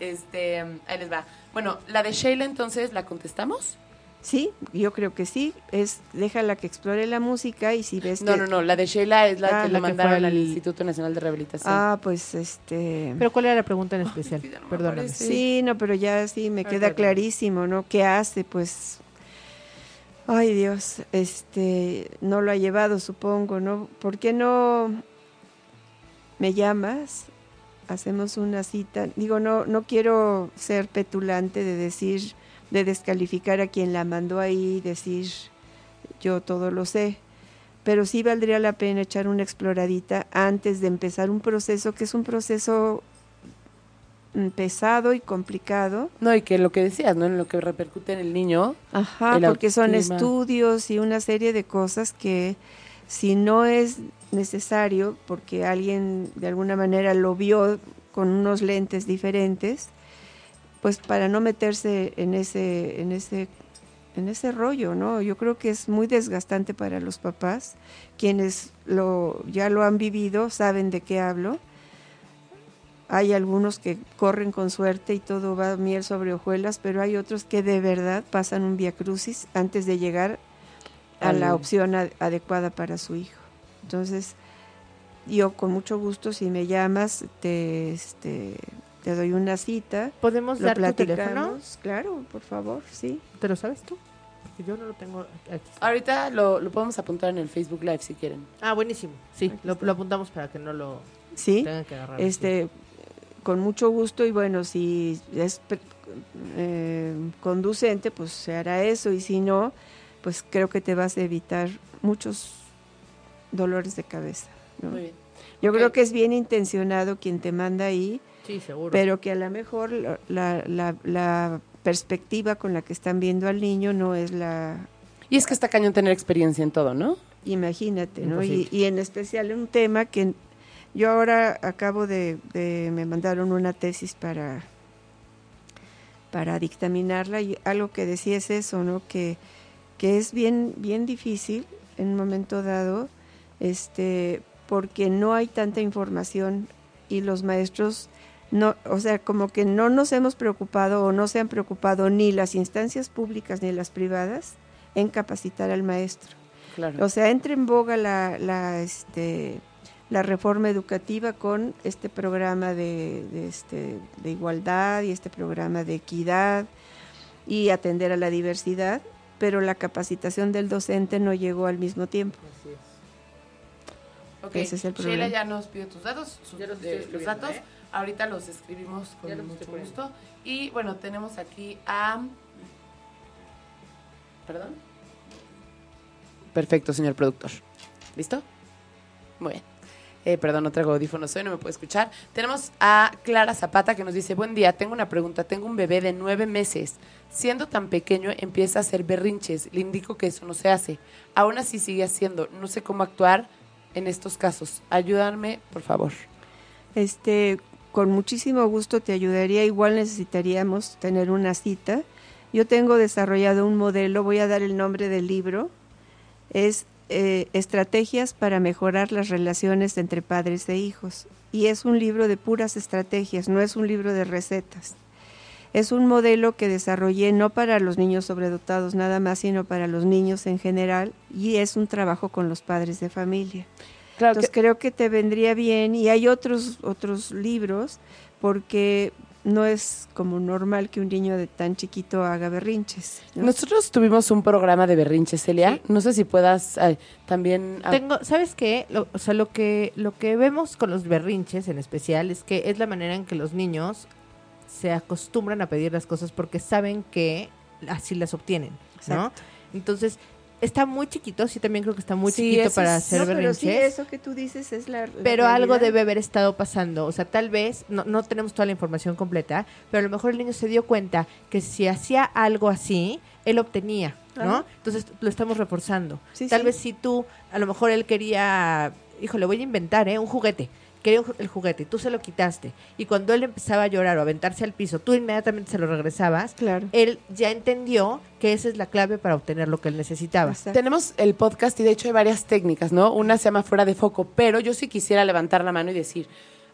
Este, ahí les va. Bueno, la de Sheila entonces, ¿la contestamos? Sí, yo creo que sí. Es déjala que explore la música y si ves No, que... no, no, la de Sheila es la Ah, que la le que mandaron al Instituto Nacional de Rehabilitación. Ah, pues este... Pero ¿cuál era la pregunta en especial? ya no me Perdóname. aparece. Sí, no, pero ya sí me queda clarísimo, ¿no? ¿Qué hace? Pues, ay Dios, este, no lo ha llevado, supongo, ¿no? ¿Por qué no me llamas? Hacemos una cita. Digo, no, no quiero ser petulante de decir, de descalificar a quien la mandó ahí, decir, yo todo lo sé. Pero sí valdría la pena echar una exploradita antes de empezar un proceso que es un proceso mm, pesado y complicado. No, y que lo que decías, ¿no? En lo que repercute en el niño. Ajá, El porque son estudios y una serie de cosas que si no es necesario, porque alguien de alguna manera lo vio con unos lentes diferentes, pues para no meterse en ese, en ese, en ese rollo, ¿no? Yo creo que es muy desgastante para los papás, quienes lo, ya lo han vivido, saben de qué hablo. Hay algunos que corren con suerte y todo va miel sobre hojuelas, pero hay otros que de verdad pasan un via crucis antes de llegar a la opción ad- adecuada para su hijo. Entonces, yo con mucho gusto, si me llamas, te, este, te doy una cita. ¿Podemos Lo dar tu teléfono? Claro, por favor, sí. ¿Te lo sabes tú? Porque yo no lo tengo aquí. Ahorita lo, lo podemos apuntar en el Facebook Live si quieren. Ah, buenísimo. Sí, lo, apuntamos para que no lo Sí. tengan que agarrar. Este, con mucho gusto y bueno, si es eh, conducente, pues se hará eso y si no, pues creo que te vas a evitar muchos dolores de cabeza. ¿no? Muy bien. Yo creo que es bien intencionado quien te manda ahí, Sí, seguro. pero que a lo mejor la, la- la- la perspectiva con la que están viendo al niño no es la, Y es que está cañón tener experiencia en todo, ¿no? imagínate, ¿no? Y, en especial un tema que yo ahora acabo de, de- me mandaron una tesis para para dictaminarla y algo que decía es eso, ¿no? Que, que es bien bien difícil en un momento dado, este, porque no hay tanta información y los maestros no, o sea, como que no nos hemos preocupado o no se han preocupado ni las instancias públicas ni las privadas en capacitar al maestro. Claro. O sea, entra en boga la, la, este, la reforma educativa con este programa de, de, este, de igualdad y este programa de equidad y atender a la diversidad, pero la capacitación del docente no llegó al mismo tiempo. Así es. Ok, ese es el Sheila problema. ya nos pide tus datos, sus- los datos. ¿eh? Ahorita los escribimos con Ya mucho gusto. Y bueno, tenemos aquí a... ¿Perdón? Perfecto, señor productor. ¿Listo? Muy bien. Eh, perdón, no traigo audífonos hoy, no me puedo escuchar. Tenemos a Clara Zapata que nos dice, buen día, tengo una pregunta, tengo un bebé de nueve meses. Siendo tan pequeño empieza a hacer berrinches, le indico que eso no se hace. Aún así sigue haciendo, no sé cómo actuar en estos casos. Ayúdame, por favor. Este, con muchísimo gusto te ayudaría. Igual necesitaríamos tener una cita. Yo tengo desarrollado un modelo, voy a dar el nombre del libro. Es eh, Estrategias para mejorar las relaciones entre padres e hijos. Y es un libro de puras estrategias, no es un libro de recetas. Es un modelo que desarrollé no para los niños sobredotados nada más, sino para los niños en general. Y es un trabajo con los padres de familia. Claro Entonces creo que te vendría bien y hay otros otros libros porque no es como normal que un niño de tan chiquito haga berrinches. ¿no? Nosotros tuvimos un programa de berrinches, Celia. Sí. No sé si puedas eh, también... ah, Tengo, ¿sabes qué? Lo- o sea, lo que lo que vemos con los berrinches en especial es que es la manera en que los niños se acostumbran a pedir las cosas porque saben que así las obtienen, ¿no? Exacto. Entonces, está muy chiquito, sí también creo que está muy Sí, chiquito para es- hacer No, pero sí, eso que tú dices es la, la pero algo debe haber estado pasando. O sea, tal vez, no, no tenemos toda la información completa, pero a lo mejor el niño se dio cuenta que si hacía algo así, él obtenía, ¿no? Ajá. Entonces lo estamos reforzando. Sí, tal sí. vez si tú, a lo mejor él quería, híjole, voy a inventar, ¿eh? Un juguete. Quería el juguete y tú se lo quitaste, y cuando él empezaba a llorar o a aventarse al piso, tú inmediatamente se lo regresabas, Claro. él ya entendió que esa es la clave para obtener lo que él necesitaba. Exacto. Tenemos el podcast y de hecho hay varias técnicas, ¿no? Una se llama fuera de foco, pero yo sí quisiera levantar la mano y decir,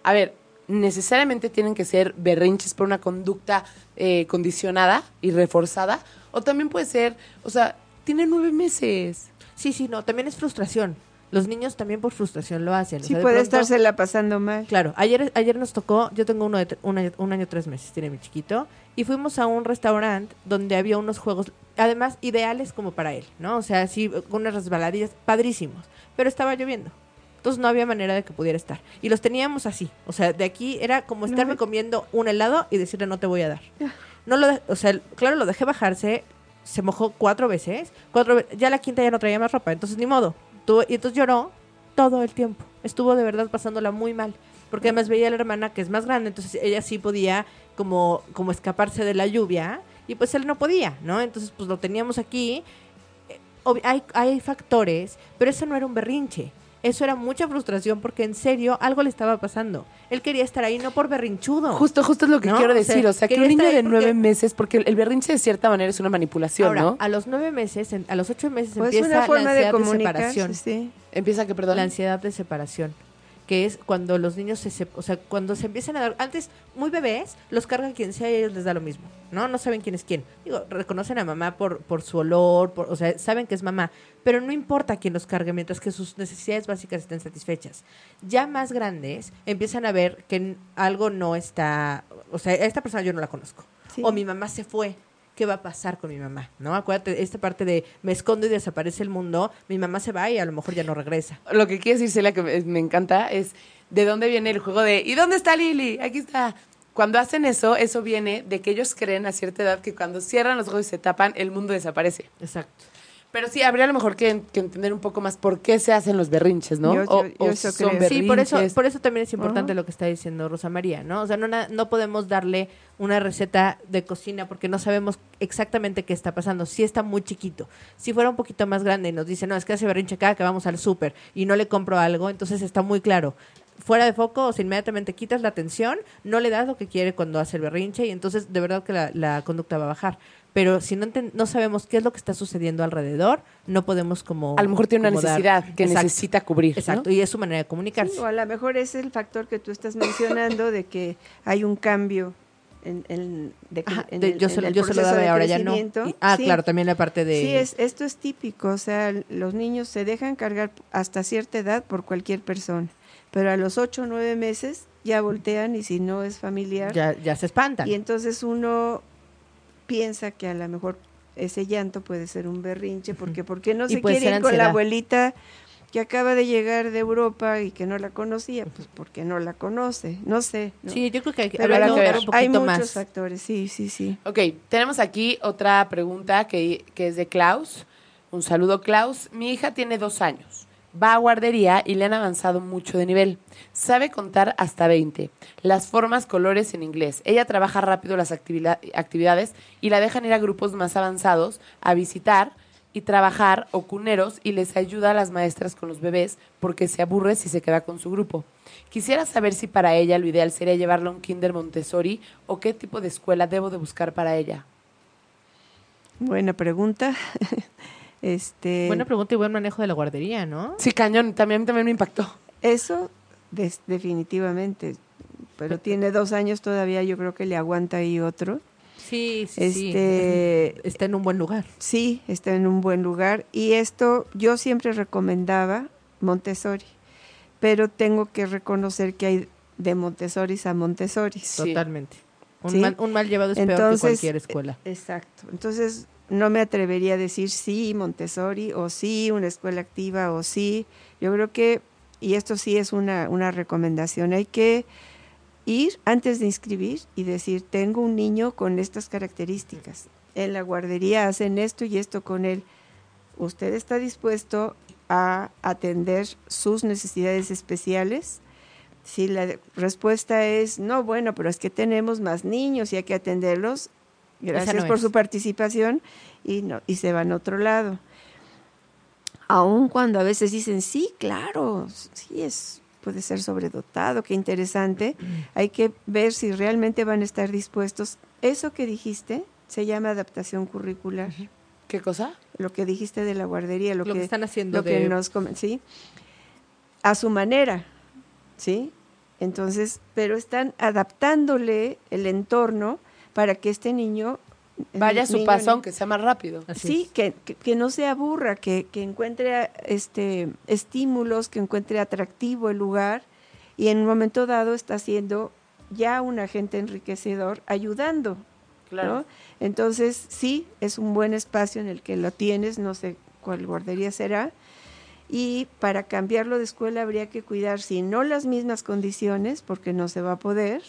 a ver, necesariamente tienen que ser berrinches por una conducta eh, condicionada y reforzada, o también puede ser, o sea, tiene nueve meses. Sí, sí, no, también es frustración. Los niños también por frustración lo hacen. o Sí sea, puede pronto- estársela pasando mal. Claro, ayer, ayer nos tocó, yo tengo uno de un, año, un año tres meses, tiene mi chiquito, y fuimos a un restaurante donde había unos juegos, además ideales como para él, ¿no? O sea, así, unas resbaladillas padrísimos, pero estaba lloviendo. Entonces no había manera de que pudiera estar. Y los teníamos así. O sea, de aquí era como estarme No. comiendo un helado y decirle no te voy a dar. No lo de- o sea, claro, lo dejé bajarse, se mojó cuatro veces, cuatro ya la quinta ya no traía más ropa, entonces ni modo. Y entonces lloró todo el tiempo. Estuvo de verdad pasándola muy mal. Porque además veía a la hermana que es más grande, entonces ella sí podía como, como escaparse de la lluvia y pues él no podía, ¿no? Entonces pues lo teníamos aquí. Eh, Hay, hay factores, pero eso no era un berrinche. Eso era mucha frustración porque en serio algo le estaba pasando. Él quería estar ahí no por berrinchudo. Justo, justo es lo que No, quiero o sea, decir. O sea, que un niño de nueve porque- meses, porque el, berrinche de cierta manera es una manipulación, Ahora, ¿no? a los nueve meses, en- a los ocho meses Pues empieza una forma la de ansiedad de, comunicarse, separación. sí. Empieza que, perdón. La ansiedad de separación. Que es cuando los niños se, o sea, cuando se empiezan a dar, antes, muy bebés, los cargan quien sea y a ellos les da lo mismo, ¿no? No saben quién es quién. Digo, reconocen a mamá por, por su olor, por, o sea, saben que es mamá, pero no importa quién los cargue mientras que sus necesidades básicas estén satisfechas. Ya más grandes, empiezan a ver que algo no está, o sea, esta persona yo no la conozco. Sí. O mi mamá se fue. ¿Qué va a pasar con mi mamá? ¿No? Acuérdate, esta parte de me escondo y desaparece el mundo, mi mamá se va y a lo mejor ya no regresa. Lo que quiere decir Celia, que me, me encanta, es de dónde viene el juego de ¿y dónde está Lili? Aquí está. Cuando hacen eso, eso viene de que ellos creen a cierta edad que cuando cierran los ojos y se tapan, el mundo desaparece. Exacto. Pero sí, habría a lo mejor que, que entender un poco más por qué se hacen los berrinches, ¿no? Yo- o, yo- o yo eso son creo. Sí, por eso, berrinches. por eso también es importante lo que está diciendo Rosa María, ¿no? O sea, no, no podemos darle una receta de cocina porque no sabemos exactamente qué está pasando. Si está muy chiquito. Si fuera un poquito más grande y nos dice, no, es que hace berrinche cada que vamos al súper y no le compro algo, entonces está muy claro. Fuera de foco, o sea, inmediatamente quitas la atención, no le das lo que quiere cuando hace el berrinche y entonces de verdad que la, la conducta va a bajar. Pero si no, no sabemos qué es lo que está sucediendo alrededor, no podemos como... A lo mejor tiene una dar- necesidad que Exacto. necesita cubrir. ¿no? Exacto, y es su manera de comunicarse. Sí, o a lo mejor es el factor que tú estás mencionando de que hay un cambio en, en- de Ajá, en de- el- yo en se, lo- el yo se lo daba de ahora ya no. Y- ah, Sí. claro, también la parte de... Sí, es, esto es típico, o sea, los niños se dejan cargar hasta cierta edad por cualquier persona, pero a los ocho o nueve meses ya voltean y si no es familiar, ya, ya se espantan. y entonces uno piensa que a lo mejor ese llanto puede ser un berrinche, porque ¿por qué no se quiere ir con la abuelita que acaba de llegar de Europa y que no la conocía? Pues porque no la conoce, no sé. ¿no? Sí, yo creo que hay que, Pero habrá hay que que dar ver. un hay poquito muchos más. factores, sí, sí, sí. Ok, tenemos aquí otra pregunta que, que es de Klaus. Un saludo, Klaus. Mi hija tiene dos años. Va a guardería y le han avanzado mucho de nivel. Sabe contar hasta 20. Las formas, colores en inglés. Ella trabaja rápido las actividades y la dejan ir a grupos más avanzados a visitar y trabajar o cuneros y les ayuda a las maestras con los bebés porque se aburre si se queda con su grupo. Quisiera saber si para ella lo ideal sería llevarla a un kinder Montessori o qué tipo de escuela debo de buscar para ella. Buena pregunta. este, Buena pregunta y buen manejo de la guardería, ¿no? Sí, cañón, también, también me impactó. Eso des- definitivamente, pero tiene dos años todavía, yo creo que le aguanta ahí otro. Sí, sí, sí. Este, Está en un buen lugar. sí, está en un buen lugar y esto yo siempre recomendaba Montessori, pero tengo que reconocer que hay de Montessori a Montessori. Sí. Totalmente. Un, Sí. mal, un mal llevado es peor que cualquier escuela. Exacto. Entonces, no me atrevería a decir sí Montessori o sí una escuela activa o sí. Yo creo que, y esto sí es una, una recomendación, hay que ir antes de inscribir y decir, tengo un niño con estas características. En la guardería hacen esto y esto con él. ¿Usted está dispuesto a atender sus necesidades especiales? Si la respuesta es no, bueno, pero es que tenemos más niños y hay que atenderlos, gracias no por es. su participación y no y se van a otro lado. Aun cuando a veces dicen sí, claro, sí es puede ser sobredotado, qué interesante. Hay que ver si realmente van a estar dispuestos. Eso que dijiste se llama adaptación curricular. ¿Qué cosa? Lo que dijiste de la guardería, lo, Lo que están haciendo lo que de- nos sí, a su manera, ¿sí? Entonces, pero están adaptándole el entorno para que este niño Vaya a su niño, paso, aunque sea más rápido. Así sí, es. que, que, que no se aburra, que, que encuentre este estímulos, que encuentre atractivo el lugar y en un momento dado está siendo ya un agente enriquecedor ayudando. ¿no? Entonces, sí, es un buen espacio en el que lo tienes, no sé cuál guardería será. Y para cambiarlo de escuela habría que cuidar, si no las mismas condiciones, porque no se va a poder,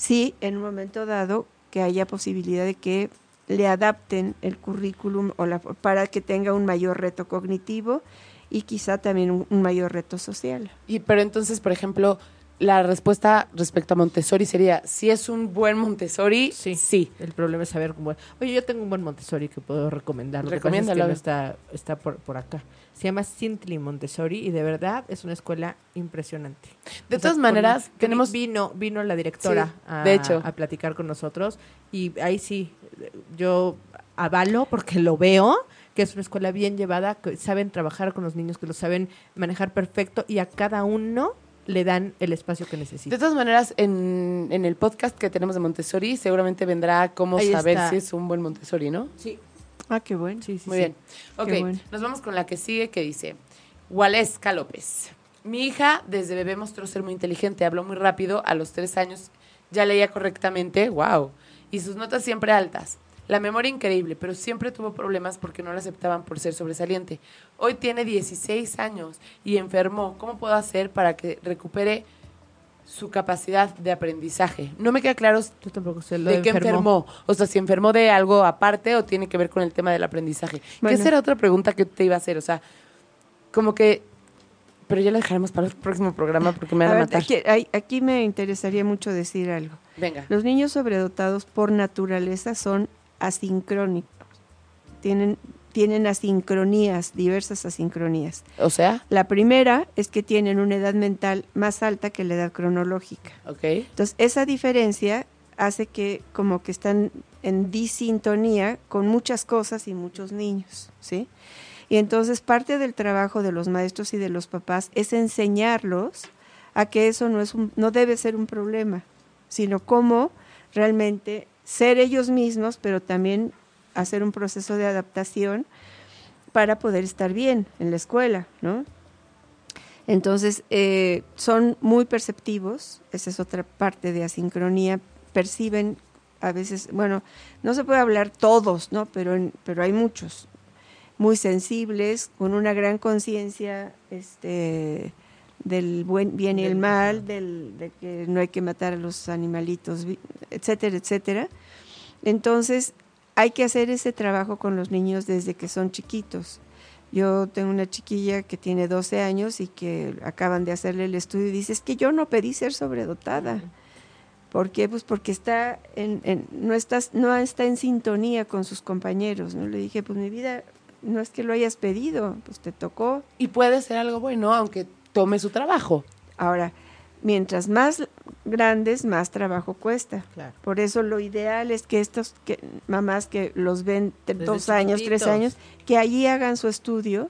sí, en un momento dado, que haya posibilidad de que le adapten el currículum o la, para que tenga un mayor reto cognitivo y quizá también un, un mayor reto social. Y, pero entonces, por ejemplo, la respuesta respecto a Montessori sería, si es un buen Montessori, Sí. sí. El problema es saber cómo. Oye, yo tengo un buen Montessori que puedo recomendar. Es que Recomiéndalo. no está, está por, por acá. Se llama Sintli Montessori y de verdad es una escuela impresionante. De O todas maneras, tenemos... Vino, vino la directora Sí, a, de hecho. a platicar con nosotros y ahí sí, yo avalo porque lo veo que es una escuela bien llevada, que saben trabajar con los niños, que lo saben manejar perfecto y a cada uno le dan el espacio que De necesita. todas maneras, en, en el podcast que tenemos de Montessori, seguramente vendrá cómo Ahí saber está. si es un buen Montessori, ¿no? Sí, Ah, qué bueno. sí, sí. Muy sí. bien. Ok, bueno. nos vamos con la que sigue que dice, Waleska López. Mi hija desde bebé mostró ser muy inteligente, habló muy rápido, a los tres años ya leía correctamente, wow, y sus notas siempre altas. La memoria increíble, pero siempre tuvo problemas porque no la aceptaban por ser sobresaliente. Hoy tiene 16 años y enfermó. ¿Cómo puedo hacer para que recupere su capacidad de aprendizaje? No me queda claro Yo tampoco sé lo de qué enfermó. O sea, si enfermó de algo aparte o tiene que ver con el tema del aprendizaje. Bueno. Que esa era otra pregunta que te iba a hacer. O sea, como que. Pero ya la dejaremos para el próximo programa porque me van a, A ver, matar. aquí, aquí me interesaría mucho decir algo. Venga. Los niños sobredotados por naturaleza son asincrónicos. Tienen, tienen asincronías, diversas asincronías. O sea, La primera es que tienen una edad mental más alta que la edad cronológica. ok. Entonces, esa diferencia hace que como que están en disintonía con muchas cosas y muchos niños, ¿sí? Y entonces parte del trabajo de los maestros y de los papás es enseñarlos a que eso no es un, no debe ser un problema, sino cómo realmente ser ellos mismos, pero también hacer un proceso de adaptación para poder estar bien en la escuela, ¿no? Entonces, eh, son muy perceptivos, esa es otra parte de asincronía, perciben a veces, bueno, no se puede hablar todos, ¿no? Pero, en- pero hay muchos, muy sensibles, con una gran conciencia este, del buen bien y el mal, del, de que no hay que matar a los animalitos, etcétera, etcétera. Entonces, hay que hacer ese trabajo con los niños desde que son chiquitos. Yo tengo una chiquilla que tiene 12 años y que acaban de hacerle el estudio y dice, es que yo no pedí ser sobredotada. ¿Por qué? Pues porque está en, en- no, estás, no está en sintonía con sus compañeros. ¿no? Le dije, pues mi vida, no es que lo hayas pedido, pues te tocó. Y puede ser algo bueno, aunque tome su trabajo. Ahora, mientras más grandes, más trabajo cuesta. Claro. Por eso lo ideal es que estos que, mamás que los ven Desde dos años, tres años, que allí hagan su estudio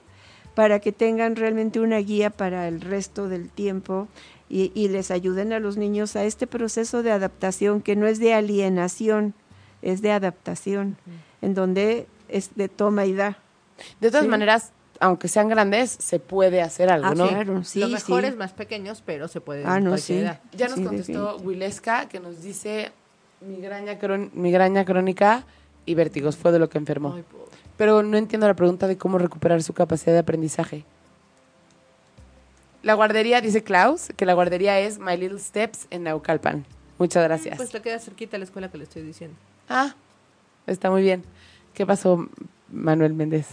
para que tengan realmente una guía para el resto del tiempo y, y les ayuden a los niños a este proceso de adaptación que no es de alienación, es de adaptación, en donde es de toma y da. De todas Sí. maneras, aunque sean grandes, se puede hacer algo, Ah, ¿no? claro, sí, Lo mejor sí. es más pequeños, pero se puede Ah, no, sí. edad. Ya nos Sí, contestó. Wilesca, que nos dice migraña, crón- migraña crónica y vértigos fue de lo que enfermó. Ay. Pero no entiendo la pregunta de cómo recuperar su capacidad de aprendizaje. La guardería, dice Klaus, que la guardería es My Little Steps en Naucalpan. Muchas gracias. Pues le queda cerquita a la escuela que le estoy diciendo. ah, está muy bien. ¿Qué pasó, Manuel Méndez?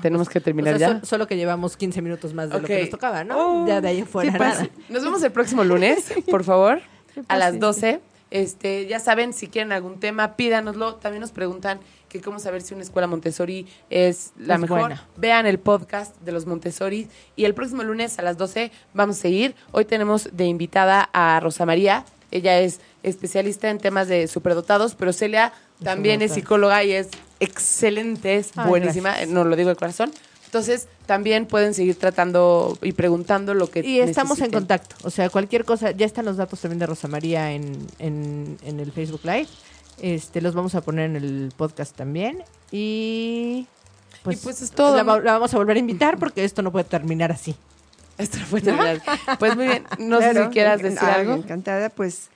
Tenemos pues, que terminar o sea, ya. sol- solo que llevamos 15 minutos más de lo que nos tocaba, ¿no? Oh, ya de ahí fuera sí, nada. Nos vemos el próximo lunes, por favor, a las pase. 12. Este, ya saben, si quieren algún tema, pídanoslo. También nos preguntan que cómo saber si una escuela Montessori es la Es mejor. buena. Vean el podcast de los Montessori y el próximo lunes a las 12 vamos a seguir. Hoy tenemos de invitada a Rosa María. Ella es especialista en temas de superdotados, pero Celia también es psicóloga y es excelente, es Ay, buenísima, gracias. no lo digo de corazón. Entonces, también pueden seguir tratando y preguntando lo que Y estamos en contacto. O sea, cualquier cosa, ya están los datos también de Rosa María en, en, en el Facebook Live. Este, los vamos a poner en el podcast también. Y pues, Y pues es todo, La, ¿no? la vamos a volver a invitar porque esto no puede terminar así. Esto no puede terminar. Pues muy bien, no sé si quieras decir ah, algo. Encantada, pues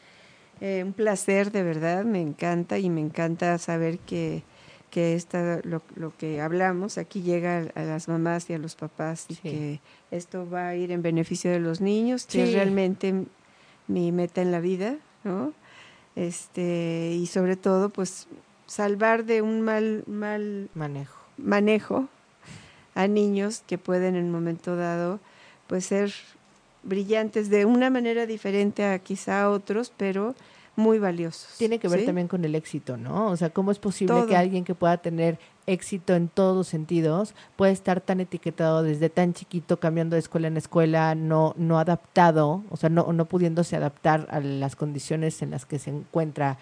eh, un placer de verdad, me encanta y me encanta saber que, que esta, lo, lo que hablamos aquí llega a, a las mamás y a los papás y Sí. que esto va a ir en beneficio de los niños, que es realmente mi meta en la vida, ¿no? Este, y sobre todo, pues salvar de un mal, mal Manejo. manejo a niños que pueden en un momento dado pues ser brillantes de una manera diferente a quizá otros, pero muy valiosos. Tiene que ver ¿sí? también con el éxito, ¿no? O sea, ¿cómo es posible Todo. que alguien que pueda tener éxito en todos los sentidos pueda estar tan etiquetado desde tan chiquito, cambiando de escuela en escuela, no, no adaptado, o sea, no, no pudiéndose adaptar a las condiciones en las que se encuentra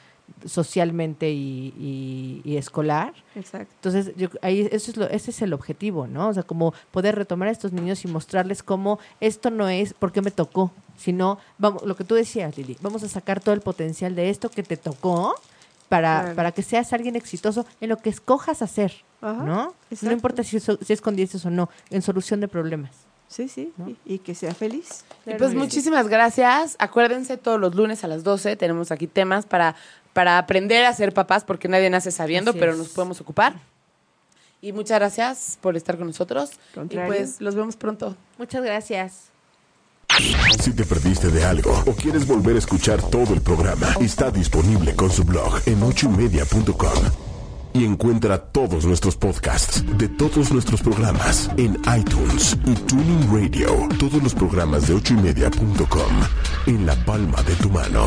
socialmente y, y- y escolar? Exacto. Entonces, yo, ahí eso es lo, ese es el objetivo, ¿no? O sea, como poder retomar a estos niños y mostrarles cómo esto no es porque me tocó, sino, vamos, lo que tú decías, Lili, vamos a sacar todo el potencial de esto que te tocó para, Claro. para que seas alguien exitoso en lo que escojas hacer, Ajá, ¿no? No importa si, es- si es con dieces o no, en solución de problemas. Sí, sí, ¿no? y, y que sea feliz. Y pues muchísimas gracias. Acuérdense, todos los lunes a las 12 tenemos aquí temas para, para aprender a ser papás, porque nadie nace sabiendo, Así pero es. nos podemos ocupar. Y muchas gracias por estar con nosotros. Y pues los vemos pronto. Muchas gracias. Si te perdiste de algo o quieres volver a escuchar todo el programa, está disponible con su blog en ochoymedia.com. Y encuentra todos nuestros podcasts de todos nuestros programas en iTunes y Tuning Radio. Todos los programas de ochoymedia.com en la palma de tu mano.